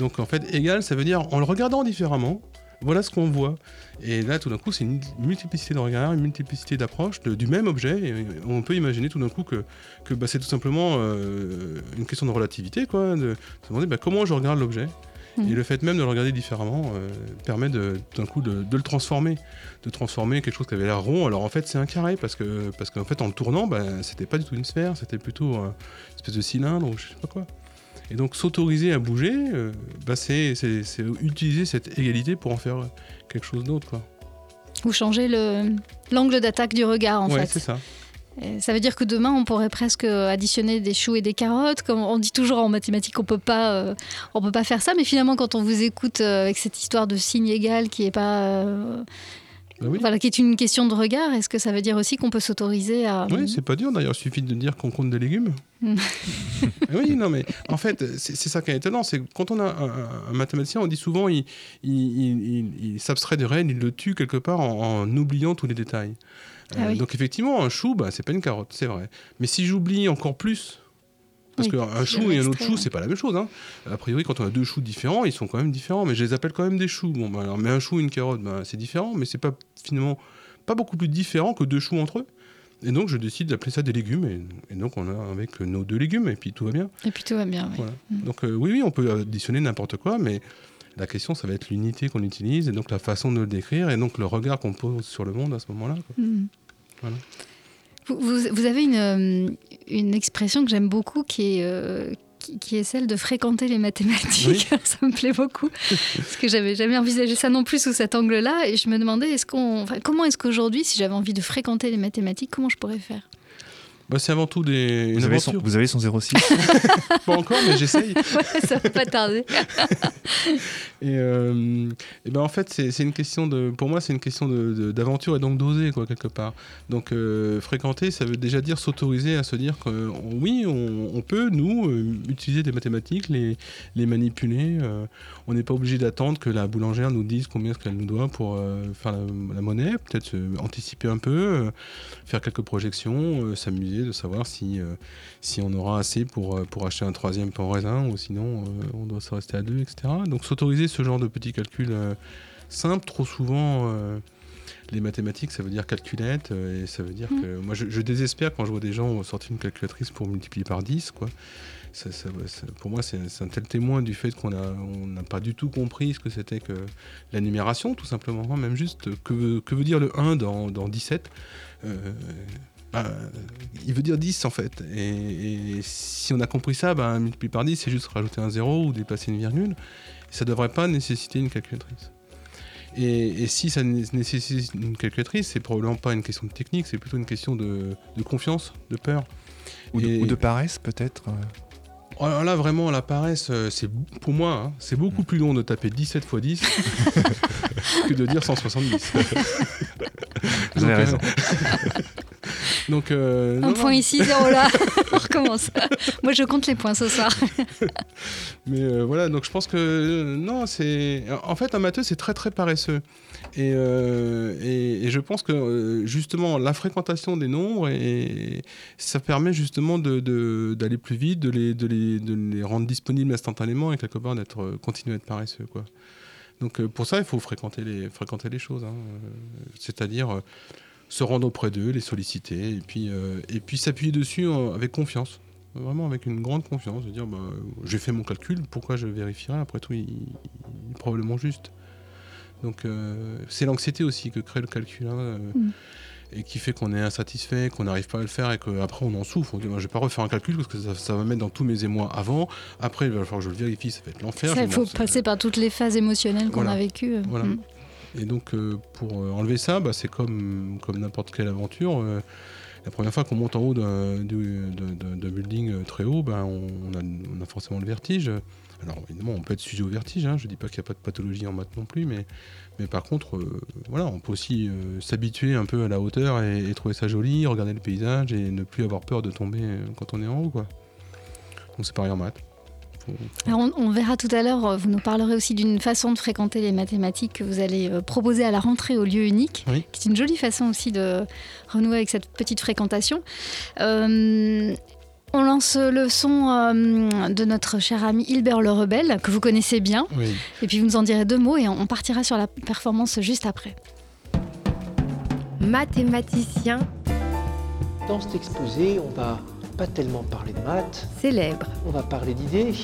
Donc en fait, égal, ça veut dire en le regardant différemment, voilà ce qu'on voit. Et là, tout d'un coup, c'est une multiplicité de regards, une multiplicité d'approches du même objet. Et on peut imaginer tout d'un coup que, que bah, c'est tout simplement euh, une question de relativité, quoi, de se demander bah, comment je regarde l'objet.
Mhm.
Et le fait même de le regarder différemment euh, permet de, tout d'un coup de, de le transformer, de transformer quelque chose qui avait l'air rond. Alors en fait, c'est un carré parce que parce qu'en fait, en le tournant, bah, c'était pas du tout une sphère, c'était plutôt euh, une espèce de cylindre ou je sais pas quoi. Et donc s'autoriser à bouger, euh, bah, c'est utiliser cette égalité pour en faire quelque chose d'autre.
Vous changez le- l'angle d'attaque du regard, en
ouais,
fait.
c'est ça.
Ça veut dire que demain, on pourrait presque additionner des choux et des carottes. Comme on dit toujours en mathématiques, on peut pas, euh, on peut pas faire ça. Mais finalement, quand on vous écoute euh, avec cette histoire de signe égal qui est pas, euh,
Bah oui.
voilà, qui est une question de regard, est-ce que ça veut dire aussi qu'on peut s'autoriser à
Oui, c'est pas dur d'ailleurs, il suffit de dire qu'on compte des légumes.
Mm. *laughs*
oui, non, mais en fait, c'est ça qui est étonnant, c'est quand on a un, mathématicien, on dit souvent il, il, il- il- il s'abstrait du réel, il le tue quelque part en, en oubliant tous les détails. Euh,
Ah oui.
Donc effectivement, un chou, bah, c'est pas une carotte, c'est vrai. Mais si j'oublie encore plus, parce
Oui,
qu'un chou et un autre chou, c'est pas la même chose. hein. A priori, quand on a deux choux différents, ils sont quand même différents, mais je les appelle quand même des choux. Bon, bah, alors, mais un chou et une carotte, bah, c'est différent, mais c'est pas finalement pas beaucoup plus différent que deux choux entre eux. Et donc, je décide d'appeler ça des légumes, et, et donc on a avec nos deux légumes, et puis tout va bien.
Et puis tout va bien. oui.
Voilà. Donc, euh, oui, oui, on peut additionner n'importe quoi, mais la question, ça va être l'unité qu'on utilise, et donc la façon de le décrire, et donc le regard qu'on pose sur le monde à ce moment-là.
Mm.
Voilà.
Vous, avez une, euh, une expression que j'aime beaucoup qui est, euh, qui, qui est celle de fréquenter les mathématiques. *laughs* ça me plaît beaucoup. Parce que j'avais jamais envisagé ça non plus sous cet angle-là. Et je me demandais est-ce qu'on, enfin, comment est-ce qu'aujourd'hui, si j'avais envie de fréquenter les mathématiques, comment je pourrais faire?
Bah, c'est avant tout des,
Vous avez, son, vous avez son 06 *laughs*
Pas encore, mais j'essaye. *laughs*
Ouais, Ça va pas tarder. *laughs*
Et, euh, et ben en fait, c'est une question de, pour moi, c'est une question de- de- d'aventure et donc d'oser quoi quelque part. Donc euh, fréquenter, ça veut déjà dire s'autoriser à se dire que oui, on, on peut nous euh, utiliser des mathématiques, les, les manipuler. euh, on n'est pas obligé d'attendre que la boulangère nous dise combien ce qu'elle nous doit pour euh, faire la, la monnaie. Peut-être anticiper un peu, euh, faire quelques projections, euh, de savoir si euh, si on aura assez pour, euh, pour acheter un troisième pain au raisin ou sinon euh, on doit se rester à deux, etc. Donc s'autoriser ce genre de petits calculs simples, trop souvent les mathématiques ça veut dire calculette et ça veut dire que moi je, je désespère quand je vois des gens sortir une calculatrice pour multiplier par 10 quoi. Ça- ça- ça- pour moi c'est un tel témoin du fait qu'on a- on n'a pas du tout compris ce que c'était que la numération tout simplement, hein, même juste que, veut- que veut dire le 1 dans, dans 17 euh, bah, il veut dire 10 en fait. Et, et si on a compris ça, bah, multiplier par 10, c'est juste rajouter un 0 ou déplacer une virgule. Et ça ne devrait pas nécessiter une calculatrice. Et, et si ça né- nécessite une calculatrice, c'est probablement pas une question de technique, c'est plutôt une question de, de confiance, de peur.
ou, de,
Et-
ou de paresse peut-être euh.
Alors là, vraiment, la paresse, euh, c'est pour moi, hein, c'est beaucoup plus long de taper 17 x 10 que de dire 170.
Vous avez
euh,
raison. *laughs*
Donc, euh,
Un
non, non,
point ici, zéro là. *laughs* On recommence. Moi, je compte les points ce soir. *laughs*
Mais euh, voilà, donc je pense que euh, non, c'est en fait un matheux c'est très très paresseux et, euh, et, je pense que euh, justement la fréquentation des nombres ça permet justement d'aller plus vite, de les, rendre disponibles instantanément et quelque part d'être euh, continuer à être paresseux. Donc pour ça il faut fréquenter les choses, hein, c'est-à-dire se rendre auprès d'eux, les solliciter et puis s'appuyer dessus avec confiance. Vraiment avec une grande confiance, de dire bah, j'ai fait mon calcul, pourquoi je vérifierai? Après tout, il est probablement juste. Donc euh, c'est l'anxiété aussi que crée le calcul hein, euh,
Mm.
et qui fait qu'on est insatisfait, qu'on n'arrive pas à le faire et qu'après on en souffre. On dit bah, je vais pas refaire un calcul parce que ça, ça va mettre dans tous mes émois avant. Après il va falloir que je le vérifie, ça va être l'enfer.
Il faut passer par toutes les phases émotionnelles qu'on
Voilà.
a vécues. euh.
Voilà.
Mm.
Et donc, euh, pour enlever ça, bah, c'est comme, comme n'importe quelle aventure. euh, la première fois qu'on monte en haut d'un du- d'un- d'un- d'un building très haut, bah, on, on a, on a forcément le vertige. Alors, évidemment, on peut être sujet au vertige. hein, Je ne dis pas qu'il n'y a pas de pathologie en maths non plus, mais, mais par contre, euh, voilà, on peut aussi euh, s'habituer un peu à la hauteur et, et trouver ça joli, regarder le paysage et ne plus avoir peur de tomber euh, quand on est en haut. Quoi. Donc, c'est pareil en maths. Faut-
Alors on, on verra tout à l'heure, vous nous parlerez aussi d'une façon de fréquenter les mathématiques que vous allez proposer à la rentrée au lieu unique,
Oui.
qui est une jolie façon aussi de renouer avec cette petite fréquentation. Euh, On lance le son euh, de notre cher ami Hilbert le Rebelle, que vous connaissez bien.
Oui.
Et puis vous nous en direz deux mots et on partira sur la performance juste après.
Mathématicien
Dans cet exposé, on va pas tellement parler de maths.
célèbre.
On va parler d'idées.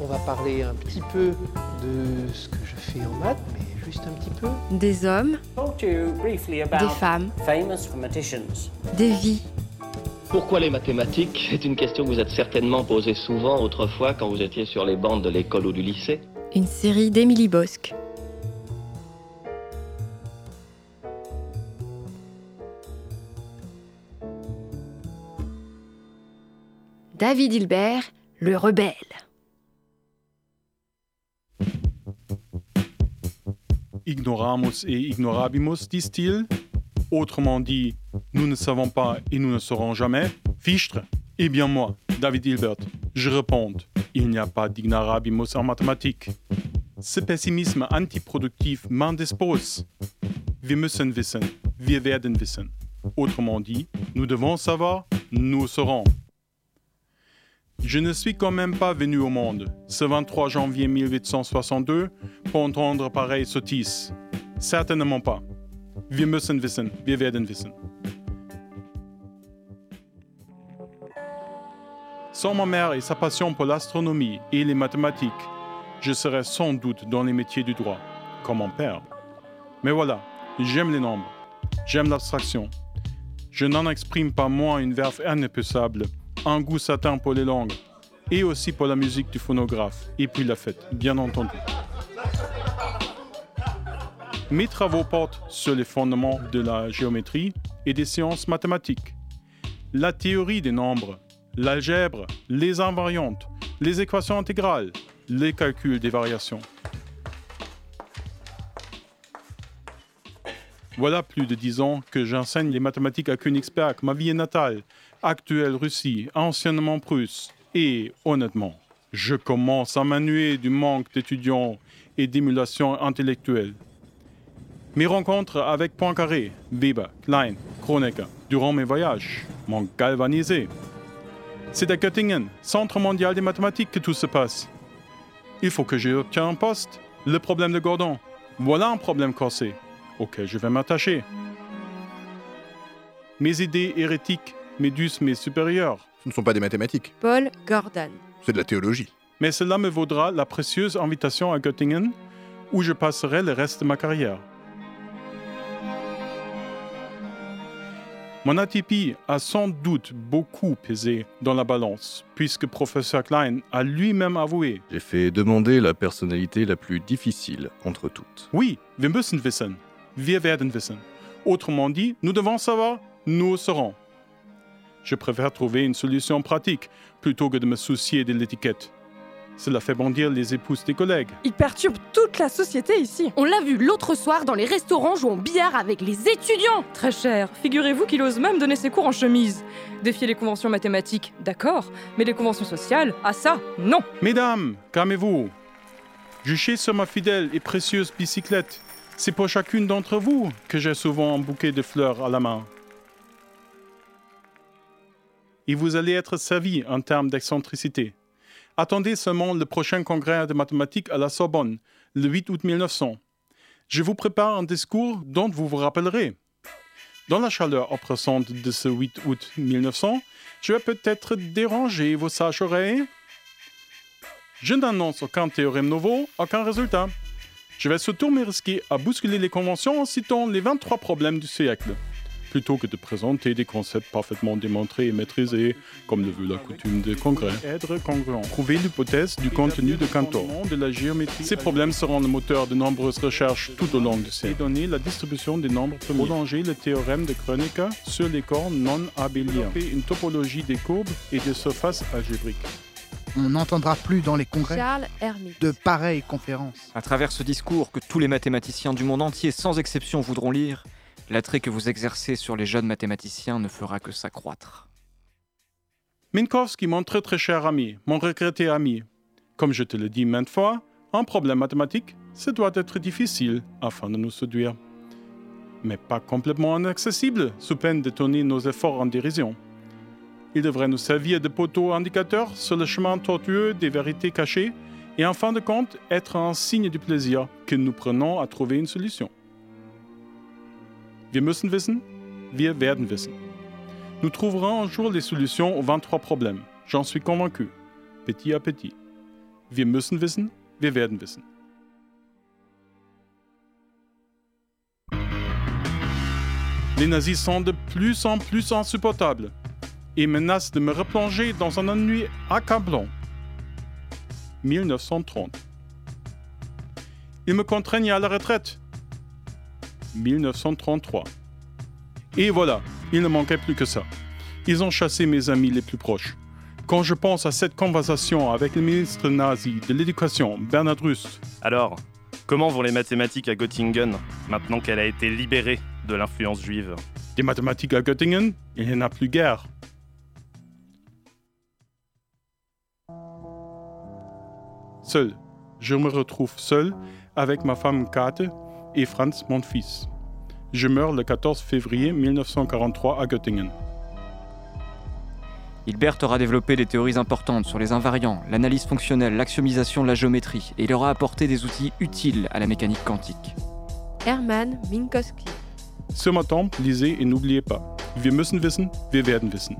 On va parler un petit peu de ce que je fais en maths, mais juste un petit peu.
Des hommes, des femmes, des vies.
Pourquoi les mathématiques? C'est une question que vous êtes certainement posée souvent autrefois quand vous étiez sur les bancs de l'école ou du lycée.
Une série d'Émilie Bosque. David Hilbert, le rebelle.
Ignoramus et ignorabimus, disent-ils. Autrement dit, nous ne savons pas et nous ne saurons jamais. Fichtre Eh bien moi, David Hilbert, je réponds, il n'y a pas d'ignorabimus en mathématiques. Ce pessimisme antiproductif m'indispose. Wir müssen wissen, wir werden wissen. Autrement dit, nous devons savoir, nous saurons. Je ne suis quand même pas venu au monde, ce 23 janvier 1862, pour entendre pareille sottise. Certainement pas. Wir müssen wissen, wir werden wissen. Sans ma mère et sa passion pour l'astronomie et les mathématiques, je serais sans doute dans les métiers du droit, comme mon père. Mais voilà, j'aime les nombres, j'aime l'abstraction. Je n'en exprime pas moins une verve inépuisable, un goût satin pour les langues, et aussi pour la musique du phonographe, et puis la fête, bien entendu. Mes travaux portent sur les fondements de la géométrie et des sciences mathématiques. La théorie des nombres, l'algèbre, les invariantes, les équations intégrales, les calculs des variations. Voilà plus de dix ans que j'enseigne les mathématiques à Königsberg, ma ville natale, actuelle Russie, anciennement Prusse. Et honnêtement, je commence à m'ennuyer du manque d'étudiants et d'émulation intellectuelle. Mes rencontres avec Poincaré, Weber, Klein, Kronecker, durant mes voyages, m'ont galvanisé. C'est à Göttingen, Centre mondial des mathématiques, que tout se passe. Il faut que j'obtienne un poste. Le problème de Gordon. Voilà un problème corsé auquel je vais m'attacher. Mes idées hérétiques médusent mes supérieurs.
Ce ne sont pas des mathématiques,
Paul Gordon.
c'est de la théologie.
Mais cela me vaudra la précieuse invitation à Göttingen, où je passerai le reste de ma carrière. Mon atypie a sans doute beaucoup pesé dans la balance, puisque professeur Klein a lui-même avoué
J'ai fait demander la personnalité la plus difficile entre toutes.
Oui, wir müssen wissen, wir werden wissen. Autrement dit, nous devons savoir, nous saurons. Je préfère trouver une solution pratique plutôt que de me soucier de l'étiquette. Cela fait bondir les épouses des collègues.
Il perturbe toute la société ici. On l'a vu l'autre soir dans les restaurants jouant au billard avec les étudiants. Très cher. Figurez-vous qu'il ose même donner ses cours en chemise. Défier les conventions mathématiques, d'accord, mais les conventions sociales, ah ça, non.
Mesdames, calmez-vous. Juchez sur ma fidèle et précieuse bicyclette. C'est pour chacune d'entre vous que j'ai souvent un bouquet de fleurs à la main. Et vous allez être servi en termes d'excentricité. Attendez seulement le prochain congrès de mathématiques à la Sorbonne, le 8 août 1900. Je vous prépare un discours dont vous vous rappellerez. Dans la chaleur oppressante de ce 8 août 1900, je vais peut-être déranger vos sages oreilles. Je n'annonce aucun théorème nouveau, aucun résultat. Je vais surtout me risquer à bousculer les conventions en citant les 23 problèmes du siècle, plutôt que de présenter des concepts parfaitement démontrés et maîtrisés, comme le veut la coutume des congrès. Être congruent. Prouver l'hypothèse du contenu de Cantor. de la géométrie. Ces problèmes seront le moteur de nombreuses recherches tout au long du siècle. Et donner la distribution des nombres premiers. Prolonger le théorème de Kronecker sur les corps non abéliens. Développer une topologie des courbes et des surfaces algébriques.
On n'entendra plus dans les congrès
Charles
de pareilles conférences.
À travers ce discours que tous les mathématiciens du monde entier, sans exception, voudront lire, l'attrait que vous exercez sur les jeunes mathématiciens ne fera que s'accroître.
Minkowski, mon très très cher ami, mon regretté ami. Comme je te le dis maintes fois, un problème mathématique, ce doit être difficile afin de nous séduire. Mais pas complètement inaccessible, sous peine de tourner nos efforts en dérision. Il devrait nous servir de poteau indicateur sur le chemin tortueux des vérités cachées et en fin de compte être un signe du plaisir que nous prenons à trouver une solution. Wir müssen wissen, wir werden wissen. Nous trouverons un jour les solutions aux 23 problèmes. J'en suis convaincu. Petit à petit. Wir müssen wissen, wir werden wissen. Les nazis sont de plus en plus insupportables et menacent de me replonger dans un ennui accablant. 1930. Ils me contraignent à la retraite. 1933. Et voilà, il ne manquait plus que ça. Ils ont chassé mes amis les plus proches. Quand je pense à cette conversation avec le ministre nazi de l'Éducation, Bernard Rust.
Alors, comment vont les mathématiques à Göttingen, maintenant qu'elle a été libérée de l'influence juive?
Des mathématiques à Göttingen Il n'y en a plus guère. Seul, je me retrouve seul avec ma femme Kate et Franz, mon fils. Je meurs le 14 février 1943 à Göttingen.
Hilbert aura développé des théories importantes sur les invariants, l'analyse fonctionnelle, l'axiomisation de la géométrie, et il aura apporté des outils utiles à la mécanique quantique.
Hermann Minkowski.
Ce matin, lisez et n'oubliez pas. Wir müssen wissen, wir werden wissen.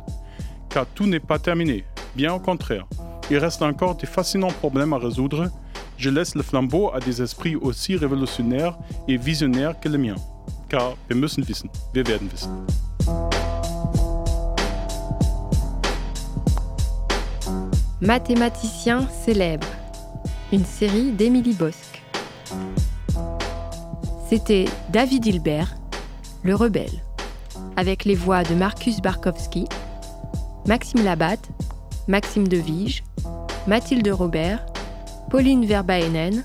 Car tout n'est pas terminé, bien au contraire. Il reste encore des fascinants problèmes à résoudre. Je laisse le flambeau à des esprits aussi révolutionnaires et visionnaires que le mien. Car wir müssen wissen, wir werden wissen.
Mathématicien célèbre. Une série d'Émilie Bosque. C'était David Hilbert, le rebelle, avec les voix de Marcus Barkowski, Maxime Labatte, Maxime Devige, Mathilde Robert, Pauline Verbaenen,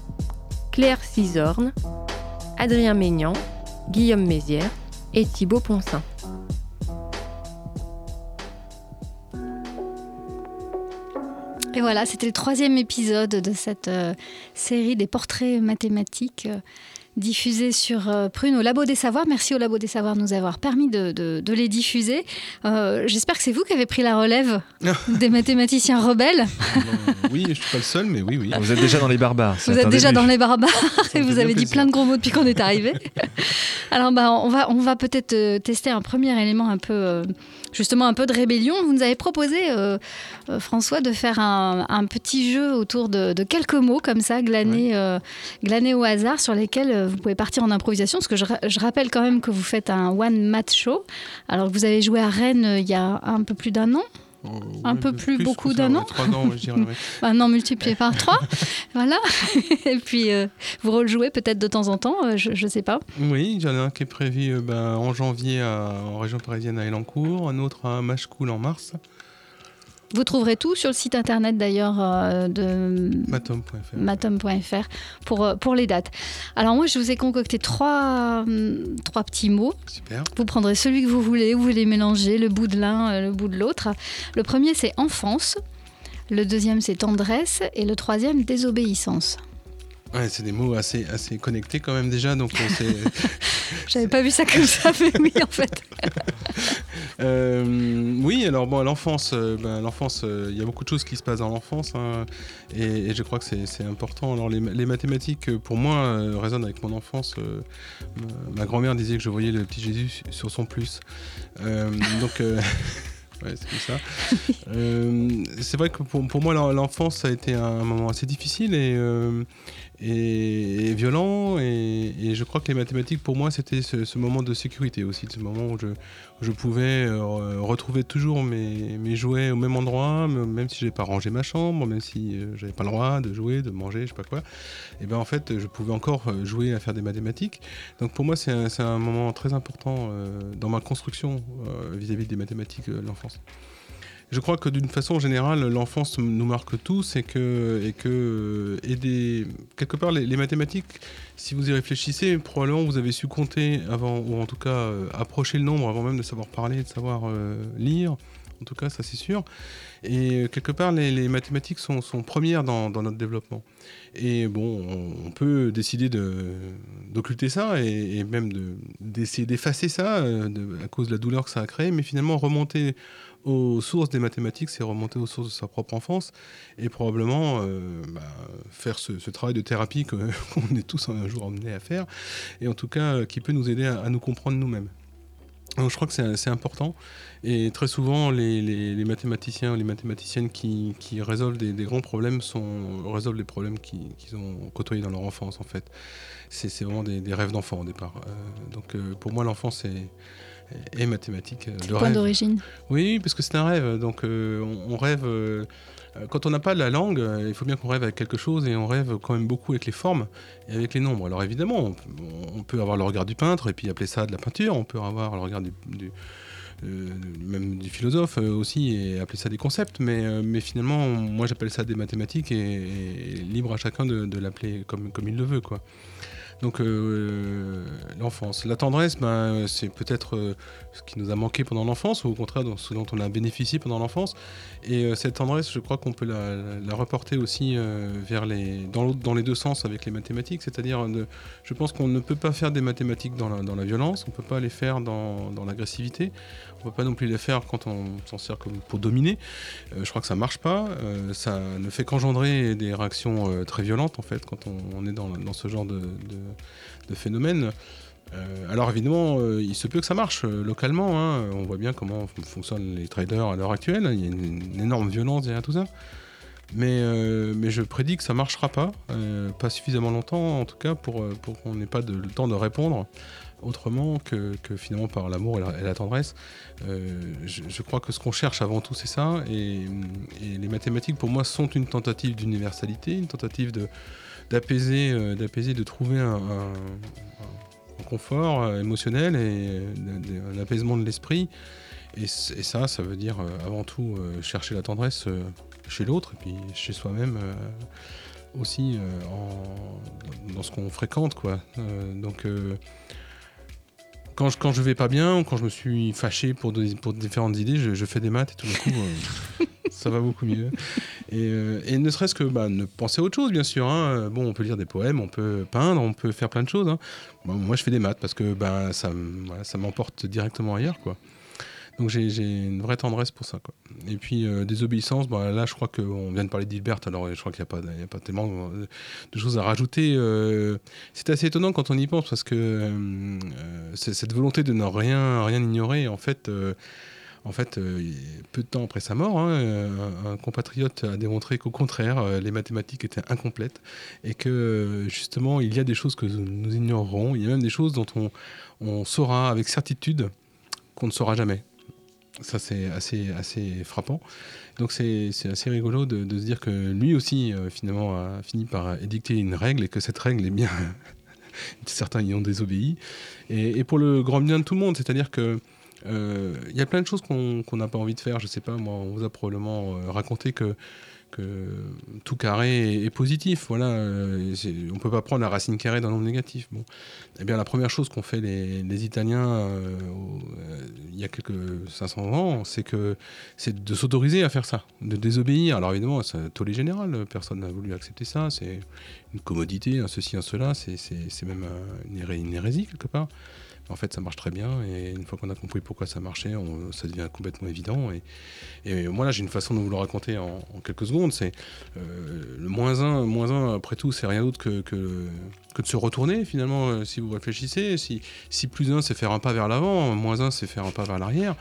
Claire Cisorne, Adrien Maignan, Guillaume Mézières et Thibaut Poncin.
Et voilà, c'était le troisième épisode de cette euh, série des portraits mathématiques diffusés sur euh, Prune au Labo des Savoirs. Merci au Labo des Savoirs de nous avoir permis de, de- de les diffuser. Euh, J'espère que c'est vous qui avez pris la relève *laughs* des mathématiciens rebelles.
oui, je suis pas le seul, mais oui, oui.
Vous êtes déjà dans les barbares.
Vous êtes déjà
début.
dans les barbares *laughs* et vous avez dit plein de gros mots depuis qu'on est arrivé. *laughs* Alors bah, on va, on va peut-être euh, tester un premier élément un peu, euh, justement un peu de rébellion. Vous nous avez proposé, euh, euh, François, de faire un, un petit jeu autour de, de quelques mots comme ça, glanés, euh, glanés au hasard, sur lesquels vous pouvez partir en improvisation. Parce que je, je rappelle quand même que vous faites un one-match show. Alors que vous avez joué à Rennes il y a un peu plus d'un an. Un peu plus, beaucoup d'un an.
trois ans, ouais, je dirais, ouais. *laughs*
Un an multiplié par trois. *laughs* voilà. *laughs* Et puis, euh, vous rejouez peut-être de temps en temps, euh, je ne sais pas.
Oui, j'en ai un qui est prévu euh, ben, en janvier à- en région parisienne à Elancourt, un autre à Machecoul en mars,
Vous trouverez tout sur le site internet d'ailleurs euh, de
matom.fr.
pour, euh, pour les dates. Alors moi, je vous ai concocté trois, hum, trois petits mots.
Super.
Vous prendrez celui que vous voulez, vous les mélangez, le bout de l'un, euh, le bout de l'autre. Le premier, c'est enfance. Le deuxième, c'est tendresse. Et le troisième, désobéissance.
Ouais, c'est des mots assez, assez connectés quand même déjà, donc euh. *laughs*
J'avais pas vu ça comme ça, mais oui, en fait. *laughs*
Euh, oui, alors bon, l'enfance, euh, ben, l'enfance, il y a beaucoup de choses qui se passent dans l'enfance, hein, et, et je crois que c'est, important. Alors les, les mathématiques, pour moi, euh, résonnent avec mon enfance. euh, ma, grand-mère disait que je voyais le petit Jésus sur son plus. Donc *laughs* Ouais, c'est comme ça. Euh, c'est vrai que pour, pour moi, l'en- l'enfance, ça a été un moment assez difficile et, euh, et, violent. Et, je crois que les mathématiques, pour moi, c'était ce, moment de sécurité aussi, ce moment où je, je pouvais euh, retrouver toujours mes, mes jouets au même endroit, même si je n'avais pas rangé ma chambre, même si euh, j'avais pas le droit de jouer, de manger, je sais pas quoi. Et ben en fait, je pouvais encore euh, jouer à faire des mathématiques. Donc pour moi, c'est un, un moment très important euh, dans ma construction vis-à-vis des mathématiques de l'enfance. Je crois que d'une façon générale, l'enfance nous marque tous et que, quelque part, les, les mathématiques, si vous y réfléchissez, probablement vous avez su compter avant, ou en tout cas euh, approcher le nombre avant même de savoir parler, de savoir euh, lire. En tout cas, ça c'est sûr. Et euh, quelque part, les, mathématiques sont, premières dans, notre développement. Et bon, on, peut décider d'occulter ça et, même d'essayer d'effacer ça euh, à cause de la douleur que ça a créé, mais finalement remonter aux sources des mathématiques, c'est remonter aux sources de sa propre enfance et probablement euh, bah, faire ce, travail de thérapie *laughs* qu'on est tous un jour emmenés à faire et en tout cas qui peut nous aider à nous comprendre nous-mêmes. Donc je crois que c'est important. Et très souvent, les, les, les mathématiciens ou les mathématiciennes qui, qui résolvent des, des, grands problèmes sont, résolvent les problèmes qu'ils qu ont côtoyés dans leur enfance, en fait. C'est vraiment des, des rêves d'enfant au départ. Euh, donc euh, pour moi, l'enfance est, est, mathématique.
Le point d'origine.
Oui, parce que c'est un rêve. Donc euh, on, on, rêve quand on n'a pas la langue, il faut bien qu'on rêve avec quelque chose et on rêve quand même beaucoup avec les formes et avec les nombres. Alors évidemment, on, peut avoir le regard du peintre et puis appeler ça de la peinture, on peut avoir le regard du, du euh, même du philosophe euh, aussi et appeler ça des concepts mais, euh, finalement moi j'appelle ça des mathématiques et, et, libre à chacun de, de l'appeler comme, comme il le veut quoi. Donc euh, l'enfance. La tendresse, ben, c'est peut-être euh, ce qui nous a manqué pendant l'enfance, ou au contraire ce dont on a bénéficié pendant l'enfance. Et euh, cette tendresse, je crois qu'on peut la, reporter aussi euh, vers les, dans, les deux sens avec les mathématiques. C'est-à-dire, je pense qu'on ne peut pas faire des mathématiques dans la, violence, on ne peut pas les faire dans, l'agressivité, on ne peut pas non plus les faire quand on s'en sert pour dominer. Euh, je crois que ça ne marche pas. ça ne fait qu'engendrer des réactions très violentes, en fait, quand on, est dans, ce genre de de phénomènes. Euh, alors évidemment, euh, il se peut que ça marche euh, localement. Hein. On voit bien comment fonctionnent les traders à l'heure actuelle. Il y a une, énorme violence derrière tout ça. Mais, mais je prédis que ça ne marchera pas, pas suffisamment longtemps en tout cas, pour, pour qu'on n'ait pas le temps de répondre autrement que, que finalement par l'amour et, la tendresse. Je, crois que ce qu'on cherche avant tout, c'est ça. Et, les mathématiques, pour moi, sont une tentative d'universalité, une tentative de, d'apaiser, euh, d'apaiser, de trouver un, confort euh, émotionnel et un apaisement de l'esprit. Et, ça, ça veut dire euh, avant tout chercher la tendresse chez l'autre et puis chez soi-même aussi dans ce qu'on fréquente, quoi. donc quand je, quand je vais pas bien, quand je me suis fâché pour, pour différentes idées, je, fais des maths et tout d'un coup, euh, ça va beaucoup mieux. Et, euh, et ne serait-ce que bah, ne penser à autre chose, bien sûr. Hein. Bon, on peut lire des poèmes, on peut peindre, on peut faire plein de choses. Hein. Moi, je fais des maths parce que bah, ça, ça m'emporte directement ailleurs, quoi. Donc j'ai une vraie tendresse pour ça. Quoi. Et puis euh, désobéissance, bah, là je crois qu'on vient de parler d'Hilbert, alors je crois qu'il n'y a, a, pas tellement de choses à rajouter. Euh, c'est assez étonnant quand on y pense parce que euh, cette volonté de ne rien, rien ignorer, en fait, euh, en fait euh, peu de temps après sa mort, hein, un, compatriote a démontré qu'au contraire, euh, les mathématiques étaient incomplètes et que justement il y a des choses que nous ignorerons, il y a même des choses dont on, on saura avec certitude qu'on ne saura jamais. Ça, c'est assez, assez frappant. Donc, c'est assez rigolo de, se dire que lui aussi, euh, finalement, a fini par édicter une règle et que cette règle est bien. *laughs* Certains y ont désobéi. Et, pour le grand bien de tout le monde, c'est-à-dire que. Il euh, y a plein de choses qu'on qu n'a pas envie de faire. Je sais pas, moi, on vous a probablement euh, raconté que que tout carré est, positif. Voilà, euh, on peut pas prendre la racine carrée d'un nombre négatif. Bon, eh bien, la première chose qu'ont fait les, Italiens euh, euh, il y a quelques 500 ans, c'est que c'est de s'autoriser à faire ça, de désobéir. Alors évidemment, c'est un tollé général. Personne n'a voulu accepter ça. C'est une commodité, un ceci, un cela. C'est même une hérésie quelque part en fait ça marche très bien et une fois qu'on a compris pourquoi ça marchait ça devient complètement évident et, moi là j'ai une façon de vous le raconter en, quelques secondes c'est euh, le moins 1 moins 1 après tout c'est rien d'autre que, de se retourner finalement euh, si vous réfléchissez si, plus 1 c'est faire un pas vers l'avant moins 1 c'est faire un pas vers l'arrière.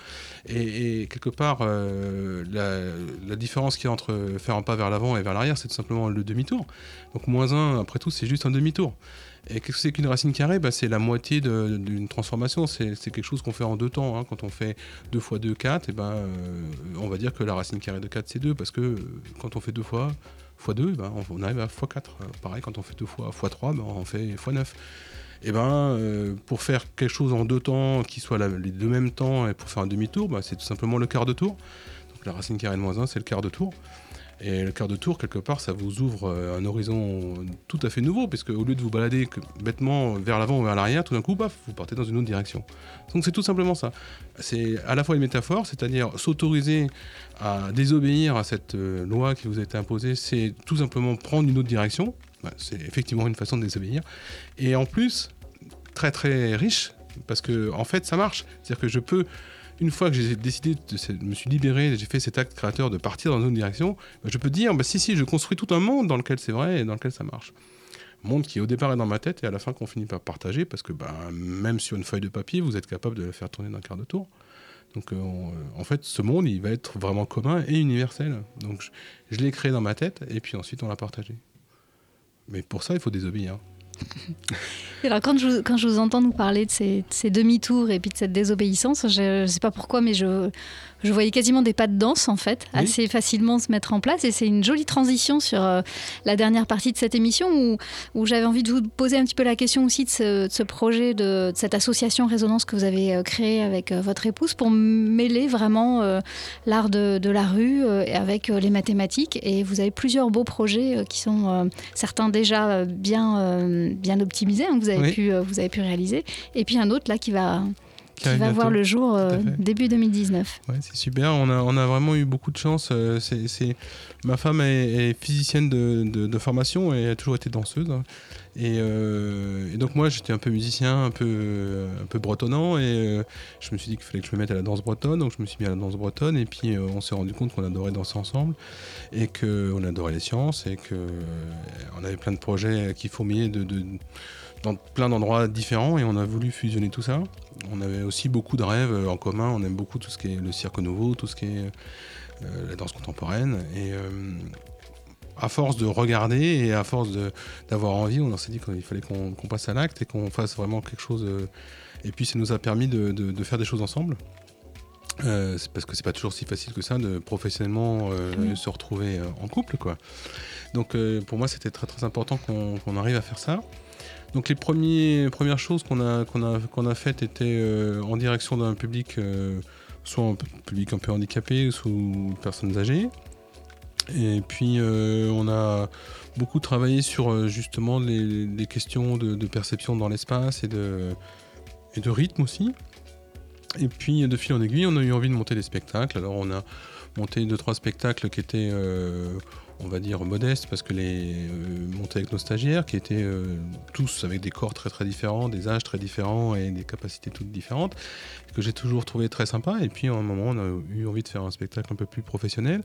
Et, quelque part euh, la, la différence qu'il y a entre faire un pas vers l'avant et vers l'arrière c'est tout simplement le demi-tour. Donc moins 1 après tout c'est juste un demi-tour et qu'est-ce que c'est qu'une racine carrée? Bah, C'est la moitié d'une transformation. C'est quelque chose qu'on fait en deux temps. Hein. Quand on fait 2 fois 2, 4, et ben, euh, on va dire que la racine carrée de 4, c'est 2. Parce que euh, quand on fait 2 fois fois 2, ben, on, arrive à fois 4. Euh, pareil, quand on fait 2 fois fois 3, ben, on fait fois 9. Et ben, pour faire quelque chose en deux temps, qui soit les deux mêmes temps, et pour faire un demi-tour, c'est tout simplement le quart de tour. Donc la racine carrée de moins 1, c'est le quart de tour. Et le quart de tour, quelque part, ça vous ouvre euh, un horizon tout à fait nouveau, puisque au lieu de vous balader bêtement vers l'avant ou vers l'arrière, tout d'un coup, vous partez dans une autre direction. Donc c'est tout simplement ça. C'est à la fois une métaphore, c'est-à-dire s'autoriser à désobéir à cette euh, loi qui vous a été imposée, c'est tout simplement prendre une autre direction. Ouais, C'est effectivement une façon de désobéir. Et en plus, très très riche, parce que en fait ça marche. C'est-à-dire que je peux, une fois que j'ai décidé, de, me suis libéré, j'ai fait cet acte créateur de partir dans une autre direction, bah, je peux dire, bah, si si, je construis tout un monde dans lequel c'est vrai et dans lequel ça marche. Monde qui au départ est dans ma tête et à la fin qu'on finit par partager, parce que bah, même sur une feuille de papier, vous êtes capable de la faire tourner d'un quart de tour. Donc euh, euh, en fait, ce monde, il va être vraiment commun et universel. Donc je, je l'ai créé dans ma tête et puis ensuite on l'a partagé. Mais pour ça, il faut désobéir.
Alors, quand je, vous- quand je vous entends nous parler de ces, de ces demi-tours et puis de cette désobéissance, je ne sais pas pourquoi, mais je, je voyais quasiment des pas de danse, en fait,
Oui.
assez facilement se mettre en place. Et c'est une jolie transition sur euh, la dernière partie de cette émission où, où j'avais envie de vous poser un petit peu la question aussi de ce, de ce projet, de, de cette association Résonance que vous avez euh, créée avec euh, votre épouse pour mêler vraiment euh, l'art de, de la rue avec les mathématiques. Et vous avez plusieurs beaux projets qui sont certains déjà bien, bien optimisés, hein, que vous avez,
Oui.
pu, vous avez pu réaliser. Et puis un autre là qui va,
Qui
va voir le jour euh, début 2019.
Ouais, c'est super. On a, on a vraiment eu beaucoup de chance. Euh, c'est, c'est- Ma femme est, est physicienne de, de- de formation et a toujours été danseuse. hein. Et, euh, et donc moi, j'étais un peu musicien, un peu, un peu bretonnant. Et euh, je me suis dit qu'il fallait que je me mette à la danse bretonne. Donc je me suis mis à la danse bretonne. Et puis euh, on s'est rendu compte qu'on adorait danser ensemble. Et qu'on adorait les sciences. Et qu'on avait plein de projets qui fourmillaient de, de- dans plein d'endroits différents. Et on a voulu fusionner tout ça. On avait aussi beaucoup de rêves euh, en commun. On aime beaucoup tout ce qui est le cirque nouveau, tout ce qui est euh, la danse contemporaine. Et euh, à force de regarder et à force d'avoir envie, on s'est dit qu'il fallait qu'on passe à l'acte et qu'on fasse vraiment quelque chose. et puis ça nous a permis de, de- de faire des choses ensemble. Euh, c'est parce que c'est pas toujours si facile que ça de professionnellement euh, se retrouver euh, en couple quoi. Donc pour moi c'était très très important qu'on qu'on arrive à faire ça. Donc les premiers, premières choses qu'on a, faites étaient euh, en direction d'un public, euh, soit un public un peu handicapé, ou personnes âgées. Et puis euh, on a beaucoup travaillé sur justement les, questions de, de perception dans l'espace et de, et de rythme aussi. Et puis de fil en aiguille, on a eu envie de monter des spectacles. Alors on a monté deux trois spectacles qui étaient, on va dire, modestes parce que les euh, montés avec nos stagiaires, qui étaient euh, tous avec des corps très très différents, des âges très différents et des capacités toutes différentes, que j'ai toujours trouvé très sympa. Et puis à un moment, on a eu envie de faire un spectacle un peu plus professionnel.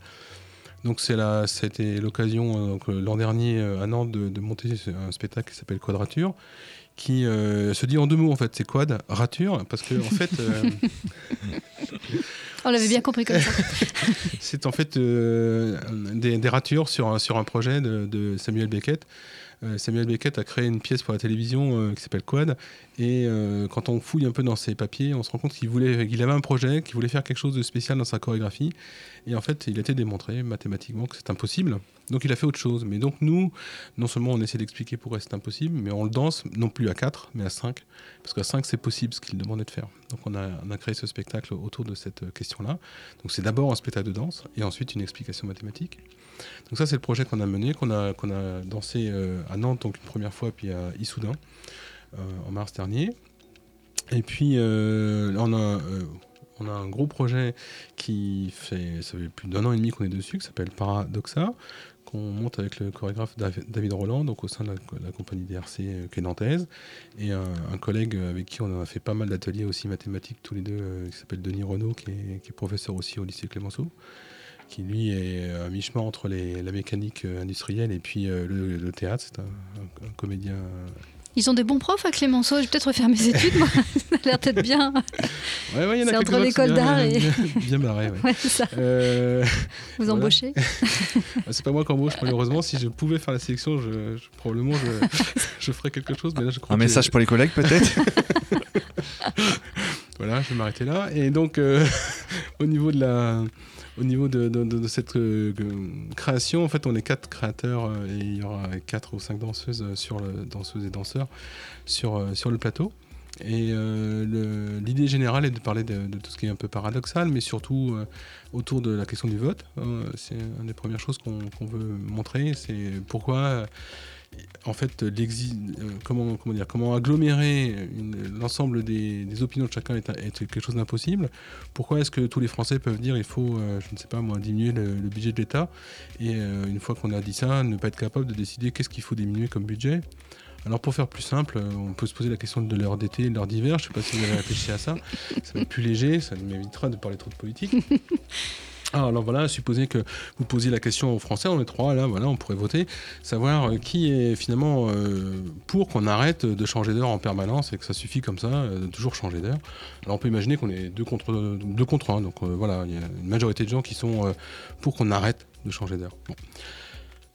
Donc c'est là, c'était l'occasion euh, euh, l'an dernier euh, à Nantes de, de monter un spectacle qui s'appelle Quadrature, qui euh, se dit en deux mots en fait, c'est quad, rature, parce que en fait, euh, *laughs*
On l'avait bien compris comme ça. *laughs*
c'est en fait euh, des, des ratures sur un, sur un projet de, de Samuel Beckett. Euh, Samuel Beckett a créé une pièce pour la télévision euh, qui s'appelle Quad. Et euh, quand on fouille un peu dans ses papiers, on se rend compte qu'il voulait, qu'il avait un projet, qu'il voulait faire quelque chose de spécial dans sa chorégraphie. Et en fait, il a été démontré mathématiquement que c'est impossible. Donc il a fait autre chose. Mais donc nous, non seulement on essaie d'expliquer pourquoi c'est impossible, mais on le danse non plus à 4, mais à 5. Parce qu'à 5, c'est possible ce qu'il demandait de faire. Donc on a, créé ce spectacle autour de cette question-là. Donc c'est d'abord un spectacle de danse et ensuite une explication mathématique. Donc ça, c'est le projet qu'on a mené, qu'on a, dansé à Nantes donc une première fois, puis à Issoudun euh, en mars dernier. Et puis euh, on, a, euh, on a un gros projet qui fait, ça fait plus d'un an et demi qu'on est dessus, qui s'appelle Paradoxa, qu'on monte avec le chorégraphe Dav- David Roland, donc au sein de la, compagnie DRC qui est nantaise, et un, collègue avec qui on a fait pas mal d'ateliers aussi mathématiques tous les deux, qui s'appelle Denis Renaud, qui est professeur aussi au lycée Clémenceau qui lui est à mi-chemin entre les- la mécanique euh, industrielle et puis euh, le, le théâtre. C'est un, un- un comédien.
Ils ont des bons profs à Clémenceau. Je vais peut-être refaire mes études. Moi. *laughs* ça a l'air d'être bien.
Ouais, ouais,
C'est entre l'école d'art et-
Bien, ouais. *laughs*
Ça.
Euh,
Vous
voilà.
embauchez *laughs*
Ah, C'est pas moi qui embauche, malheureusement. Si je pouvais faire la sélection, je, je- probablement je, je ferais quelque chose. Mais là, je crois
Un
que-
message pour les collègues, peut-être?
Voilà, je vais m'arrêter là. Et donc, euh, au niveau de la, au niveau de, cette euh, création, en fait, on est quatre créateurs euh, et il y aura quatre ou cinq danseuses euh, sur le, danseuses et danseurs sur sur le plateau. Et l'idée générale est de parler de, tout ce qui est un peu paradoxal, mais surtout autour de la question du vote. c'est une des premières choses qu'on veut montrer, c'est pourquoi, en fait, euh, comment, comment dire, comment agglomérer l'ensemble des, opinions de chacun est, quelque chose d'impossible. Pourquoi est-ce que tous les Français peuvent dire il faut, euh, je ne sais pas moi, diminuer le, budget de l'État? Et euh, une fois qu'on a dit ça, ne pas être capable de décider qu'est-ce qu'il faut diminuer comme budget? Alors pour faire plus simple, on peut se poser la question de l'heure d'été et de l'heure d'hiver. Je ne sais pas si vous avez réfléchi à ça. Ça va être plus léger, ça m'évitera de parler trop de politique. *laughs* Ah, alors voilà, supposez que vous posiez la question aux Français, on est trois là, voilà, on pourrait voter, savoir euh, qui est finalement euh, pour qu'on arrête de changer d'heure en permanence et que ça suffit comme ça euh, de toujours changer d'heure. Alors on peut imaginer qu'on est deux contre un, donc voilà, il y a une majorité de gens qui sont pour qu'on arrête de changer d'heure.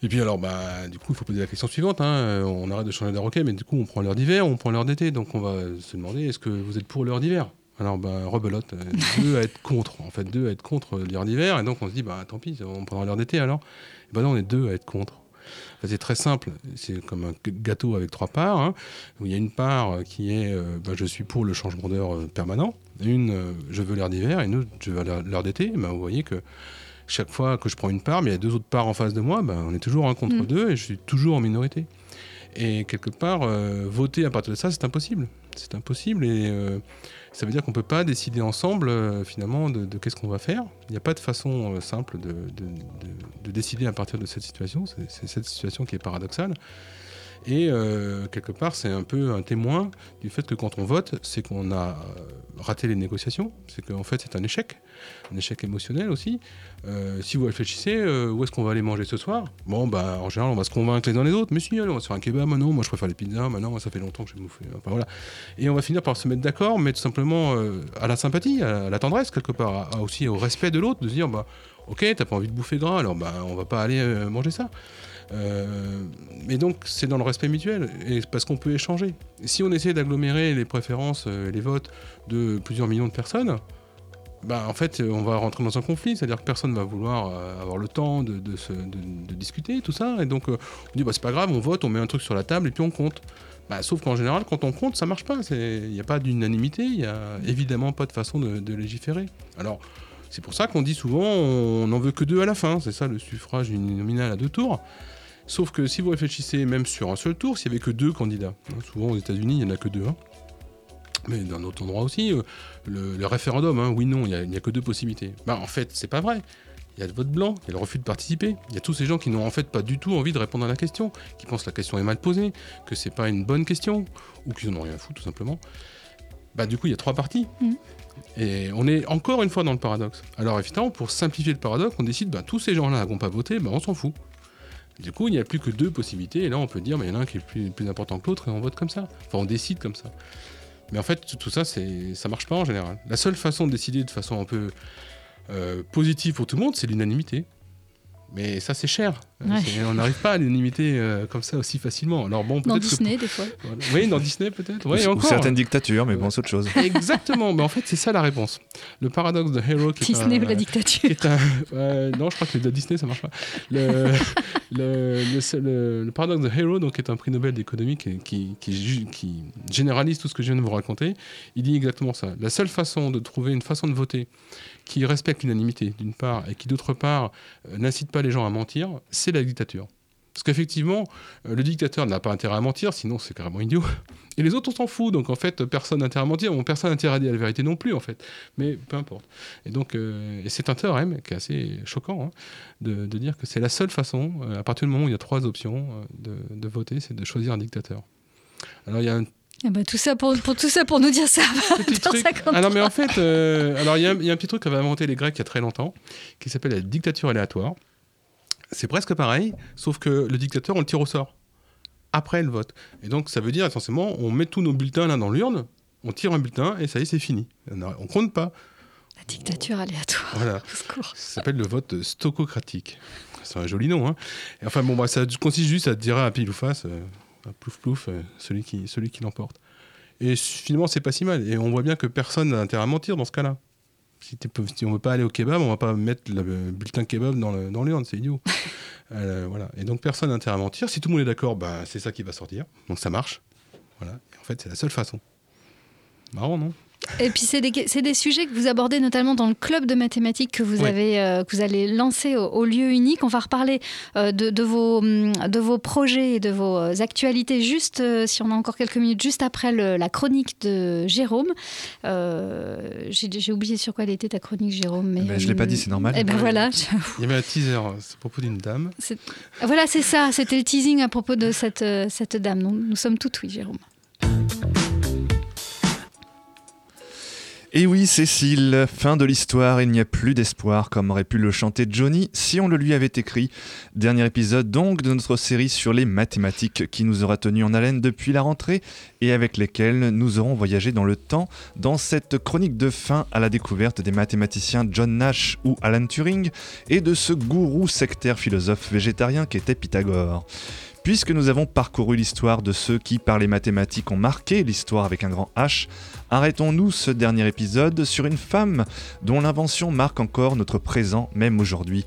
Et puis alors, bah, du coup, il faut poser la question suivante. hein. On arrête de changer d'heure, ok, mais du coup, on prend l'heure d'hiver on prend l'heure d'été. Donc, on va se demander, est-ce que vous êtes pour l'heure d'hiver? Alors, bah, rebelote. euh, deux à être contre. En fait, deux à être contre l'heure d'hiver. Et donc, on se dit, bah, tant pis, on prendra l'heure d'été alors. Et bah non, on est deux à être contre. Enfin, c'est très simple. C'est comme un gâteau avec trois parts. hein, où il y a une part euh, qui est, euh, bah, je suis pour le changement d'heure euh, permanent. Une, euh, je veux l'heure d'hiver. Et une autre, je veux l'heure d'été. Bah, vous voyez que chaque fois que je prends une part, mais il y a deux autres parts en face de moi, ben, on est toujours un contre
Mm.
deux et je suis toujours en minorité. Et quelque part, euh, voter à partir de ça, c'est impossible. C'est impossible et ça veut dire qu'on ne peut pas décider ensemble, euh, finalement, de, qu'est-ce qu'on va faire. Il n'y a pas de façon euh, simple de, de- de- de décider à partir de cette situation. C'est cette situation qui est paradoxale. Et euh, quelque part, c'est un peu un témoin du fait que quand on vote, c'est qu'on a euh, raté les négociations, c'est qu'en fait c'est un échec, un échec émotionnel aussi. Euh, si vous réfléchissez, euh, où est-ce qu'on va aller manger ce soir? Bon, bah en général, on va se convaincre les uns les autres, mais si, allez, on va se faire un kebab, non, moi je préfère les pizzas, maintenant ça fait longtemps que j'ai bouffé. Enfin voilà. Et on va finir par se mettre d'accord, mais tout simplement à la sympathie, à la tendresse quelque part, aussi au respect de l'autre, de se dire, bah ok, t'as pas envie de bouffer gras, alors bah on va pas aller manger ça. Euh, mais donc c'est dans le respect mutuel et parce qu'on peut échanger. Si on essaie d'agglomérer les préférences euh, et les votes de plusieurs millions de personnes, bah, en fait euh, on va rentrer dans un conflit, c'est-à-dire que personne va vouloir euh, avoir le temps de, discuter, tout ça, et donc euh, on dit bah, c'est pas grave, on vote, on met un truc sur la table et puis on compte. Bah, sauf qu'en général, quand on compte, ça marche pas. Il n'y a pas d'unanimité, il n'y a évidemment pas de façon de, légiférer. Alors, c'est pour ça qu'on dit souvent on n'en veut que deux à la fin. C'est ça le suffrage uninominal à deux tours. Sauf que si vous réfléchissez même sur un seul tour, s'il n'y avait que deux candidats, hein, souvent aux États-Unis il n'y en a que deux, hein. mais dans d'autres endroits aussi, euh, le, le référendum, hein, oui, non, il n'y a, que deux possibilités. Bah, en fait, c'est pas vrai. Il y a le vote blanc, il y a le refus de participer. Il y a tous ces gens qui n'ont en fait pas du tout envie de répondre à la question, qui pensent que la question est mal posée, que c'est pas une bonne question, ou qu'ils n'en ont rien à foutre tout simplement. Bah, du coup, il y a trois partis. Et on est encore une fois dans le paradoxe. Alors évidemment, pour simplifier le paradoxe, on décide, bah, tous ces gens-là n'ont pas voté, bah, on s'en fout. Du coup, il n'y a plus que deux possibilités, et là on peut dire, bah, il y en a un qui est plus, important que l'autre, et on vote comme ça. Enfin, on décide comme ça. Mais en fait, tout, ça, ça marche pas en général. La seule façon de décider de façon un peu euh, positive pour tout le monde, c'est l'unanimité. Mais ça, c'est cher. Euh,
Ouais.
on n'arrive pas à l'unanimité euh, comme ça aussi facilement. Alors bon,
Dans
peut-être que-
Disney, des fois.
Voilà. Oui, dans Disney peut-être.
Ou-
Ouais,
ou certaines dictatures, mais bon, c'est autre chose. *laughs*
Exactement, mais en fait, c'est ça la réponse. Le paradoxe de Hero qui est
Disney
un-
ou la dictature.
est un- euh, non, je crois que le de Disney, ça marche pas. Le, *laughs* le, le- le- le paradoxe de Hero, donc, est un prix Nobel d'économie qui, qui, qui ju- qui généralise tout ce que je viens de vous raconter. Il dit exactement ça. La seule façon de trouver une façon de voter qui respecte l'unanimité, d'une part, et qui, d'autre part, euh, n'incite pas les gens à mentir, c'est la dictature. Parce qu'effectivement, euh, le dictateur n'a pas intérêt à mentir, sinon c'est carrément idiot. Et les autres, on s'en fout. Donc en fait, personne n'a intérêt à mentir, personne n'a intérêt à dire la vérité non plus, en fait. Mais peu importe. Et donc, euh, c'est un théorème qui est assez choquant hein, de, dire que c'est la seule façon, à partir du moment où il y a trois options de, de voter, c'est de choisir un dictateur. Alors il y a un
Eh ben, tout ça pour, pour tout ça pour nous dire ça. va *laughs*
petit
dans
truc.
50
Ah non, mais en fait, euh, alors il y, a un- il y a un petit truc qu'avaient inventé les Grecs il y a très longtemps, qui s'appelle la dictature aléatoire. C'est presque pareil, sauf que le dictateur, on le tire au sort après le vote. Et donc, ça veut dire essentiellement, on met tous nos bulletins là dans l'urne, on tire un bulletin et ça y est, c'est fini. On compte pas.
La dictature aléatoire.
Voilà. *laughs* Ça s'appelle le vote stococratique. C'est un joli nom. Hein. Et enfin, bon, bah, ça consiste juste à dire à pile ou face, euh, plouf plouf, euh, celui qui, celui qui l'emporte. Et finalement, c'est pas si mal. Et on voit bien que personne n'a intérêt à mentir dans ce cas-là. Si, si on veut pas aller au kebab, on va pas mettre le bulletin kebab dans le- dans l'urne, c'est idiot. *laughs* Euh, voilà. Et donc personne n'a intérêt à mentir. Si tout le monde est d'accord, bah, c'est ça qui va sortir. Donc ça marche. Voilà. Et en fait, c'est la seule façon. Marrant, non?
Et puis c'est des, c'est des sujets que vous abordez notamment dans le club de mathématiques que vous
Oui.
avez euh, que vous allez lancer au, au lieu unique. On va reparler euh, de, de vos hum, de vos projets et de vos euh, actualités juste euh, si on a encore quelques minutes juste après le- la chronique de Jérôme. Euh, j'ai, oublié sur quoi elle était ta chronique Jérôme. Mais
Eh ben, je l'ai pas dit, c'est normal.
Et ben voilà.
Il y avait un teaser, à propos d'une dame.
Voilà, c'est ça. C'était le teasing à propos de cette, cette dame. Nous, nous sommes tout oui, Jérôme.
Et oui, Cécile, fin de l'histoire, il n'y a plus d'espoir, comme aurait pu le chanter Johnny si on le lui avait écrit. Dernier épisode donc de notre série sur les mathématiques qui nous aura tenu en haleine depuis la rentrée et avec lesquelles nous aurons voyagé dans le temps dans cette chronique de fin à la découverte des mathématiciens John Nash ou Alan Turing et de ce gourou sectaire philosophe végétarien qu'était Pythagore. Puisque nous avons parcouru l'histoire de ceux qui, par les mathématiques, ont marqué l'histoire avec un grand H, arrêtons-nous ce dernier épisode sur une femme dont l'invention marque encore notre présent, même aujourd'hui.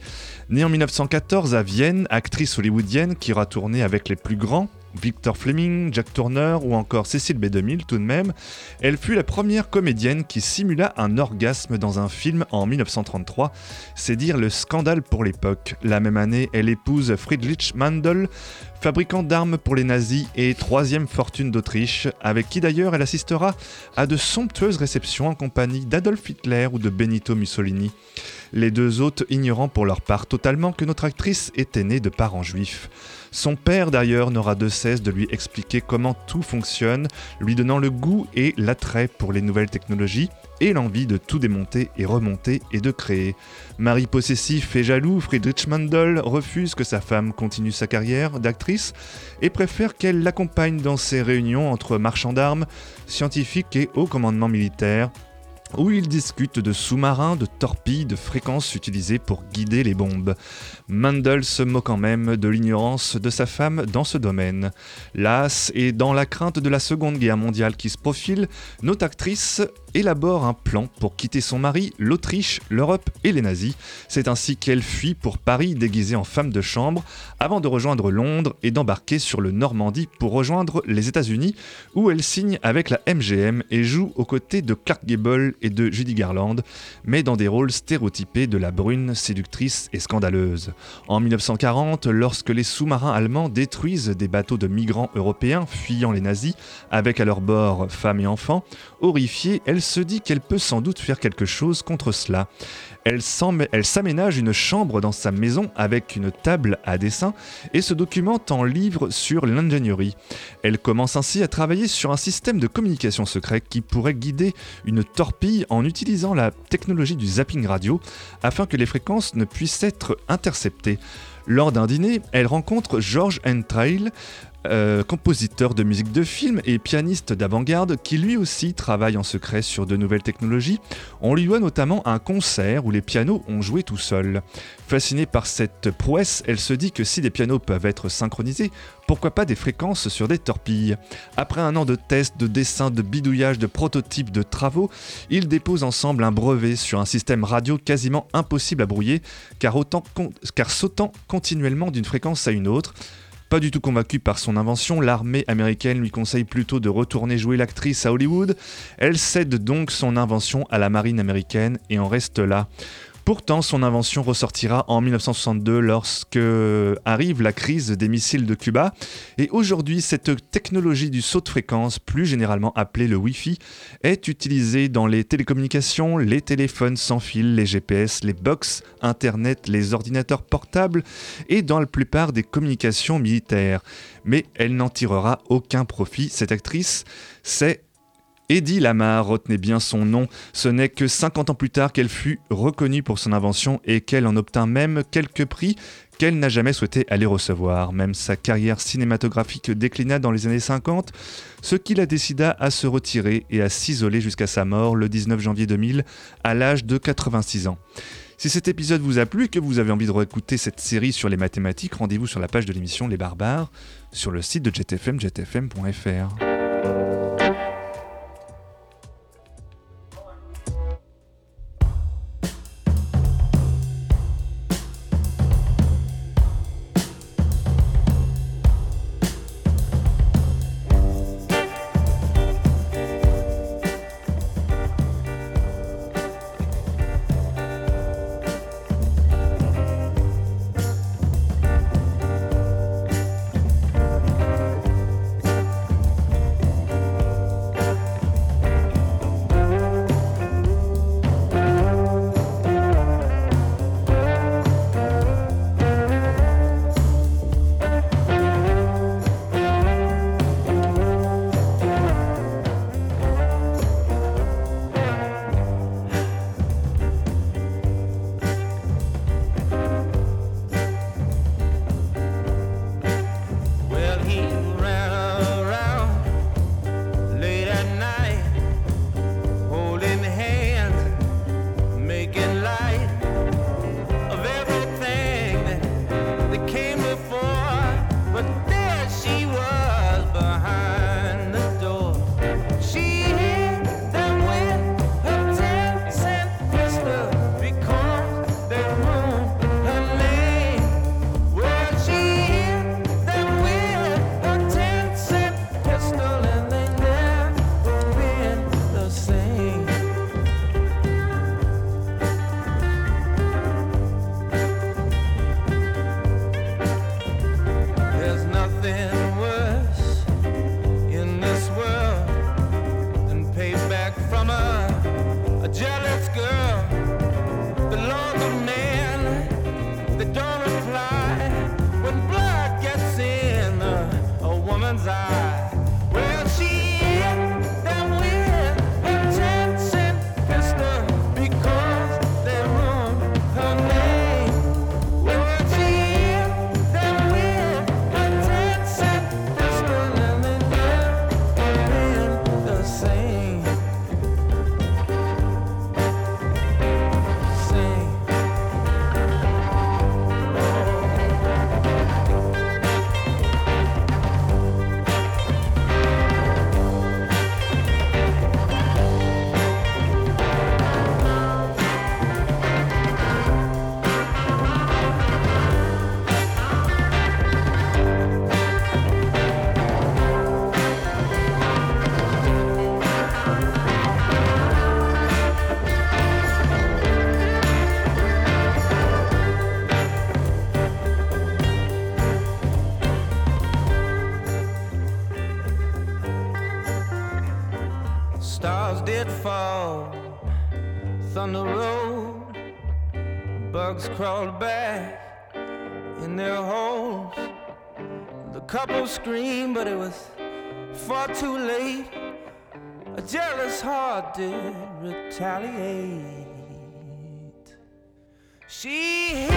Née en 1914 à Vienne, actrice hollywoodienne qui aura tourné avec les plus grands, Victor Fleming, Jack Turner ou encore Cécile B2000 tout de même, elle fut la première comédienne qui simula un orgasme dans un film en 1933. C'est dire le scandale pour l'époque. La même année, elle épouse Friedrich Mandel, fabricant d'armes pour les nazis et troisième fortune d'Autriche, avec qui d'ailleurs elle assistera à de somptueuses réceptions en compagnie d'Adolf Hitler ou de Benito Mussolini. Les deux hôtes ignorant pour leur part totalement que notre actrice était née de parents juifs. Son père d'ailleurs n'aura de cesse de lui expliquer comment tout fonctionne, lui donnant le goût et l'attrait pour les nouvelles technologies et l'envie de tout démonter et remonter et de créer. Mari possessif et jaloux, Friedrich Mandel refuse que sa femme continue sa carrière d'actrice et préfère qu'elle l'accompagne dans ses réunions entre marchands d'armes, scientifiques et haut commandement militaire, où ils discutent de sous-marins, de torpilles, de fréquences utilisées pour guider les bombes. Mandel se moquant même de l'ignorance de sa femme dans ce domaine. Las et dans la crainte de la Seconde Guerre mondiale qui se profile, notre actrice élabore un plan pour quitter son mari, l'Autriche, l'Europe et les nazis. C'est ainsi qu'elle fuit pour Paris déguisée en femme de chambre, avant de rejoindre Londres et d'embarquer sur le Normandie pour rejoindre les États-Unis, où elle signe avec la MGM et joue aux côtés de Clark Gable et de Judy Garland, mais dans des rôles stéréotypés de la brune séductrice et scandaleuse. En 1940, lorsque les sous-marins allemands détruisent des bateaux de migrants européens fuyant les nazis, avec à leur bord femmes et enfants, horrifiée, elle se dit qu'elle peut sans doute faire quelque chose contre cela. Elle s'aménage une chambre dans sa maison avec une table à dessin et se documente en livre sur l'ingénierie. Elle commence ainsi à travailler sur un système de communication secret qui pourrait guider une torpille en utilisant la technologie du zapping radio afin que les fréquences ne puissent être interceptées. Lors d'un dîner, elle rencontre George Entrail, euh, compositeur de musique de film et pianiste d'avant-garde qui lui aussi travaille en secret sur de nouvelles technologies. On lui doit notamment un concert où les pianos ont joué tout seuls. Fascinée par cette prouesse, elle se dit que si des pianos peuvent être synchronisés, pourquoi pas des fréquences sur des torpilles Après un an de tests, de dessins, de bidouillage, de prototypes, de travaux, ils déposent ensemble un brevet sur un système radio quasiment impossible à brouiller, car sautant continuellement d'une fréquence à une autre. Pas du tout convaincue par son invention, l'armée américaine lui conseille plutôt de retourner jouer l'actrice à Hollywood. Elle cède donc son invention à la marine américaine et en reste là. Pourtant, son invention ressortira en 1962 lorsque arrive la crise des missiles de Cuba. Et aujourd'hui, cette technologie du saut de fréquence, plus généralement appelée le Wi-Fi, est utilisée dans les télécommunications, les téléphones sans fil, les GPS, les box, Internet, les ordinateurs portables et dans la plupart des communications militaires. Mais elle n'en tirera aucun profit, cette actrice. C'est Eddie Lamar, retenez bien son nom, ce n'est que 50 ans plus tard qu'elle fut reconnue pour son invention et qu'elle en obtint même quelques prix qu'elle n'a jamais souhaité aller recevoir. Même sa carrière cinématographique déclina dans les années 50, ce qui la décida à se retirer et à s'isoler jusqu'à sa mort le 19 janvier 2000 à l'âge de 86 ans. Si cet épisode vous a plu et que vous avez envie de réécouter cette série sur les mathématiques, rendez-vous sur la page de l'émission Les Barbares sur le site de JetFM, jetfm.fr.
Bugs crawled back in their holes. The couple screamed, but it was far too late. A jealous heart did retaliate. She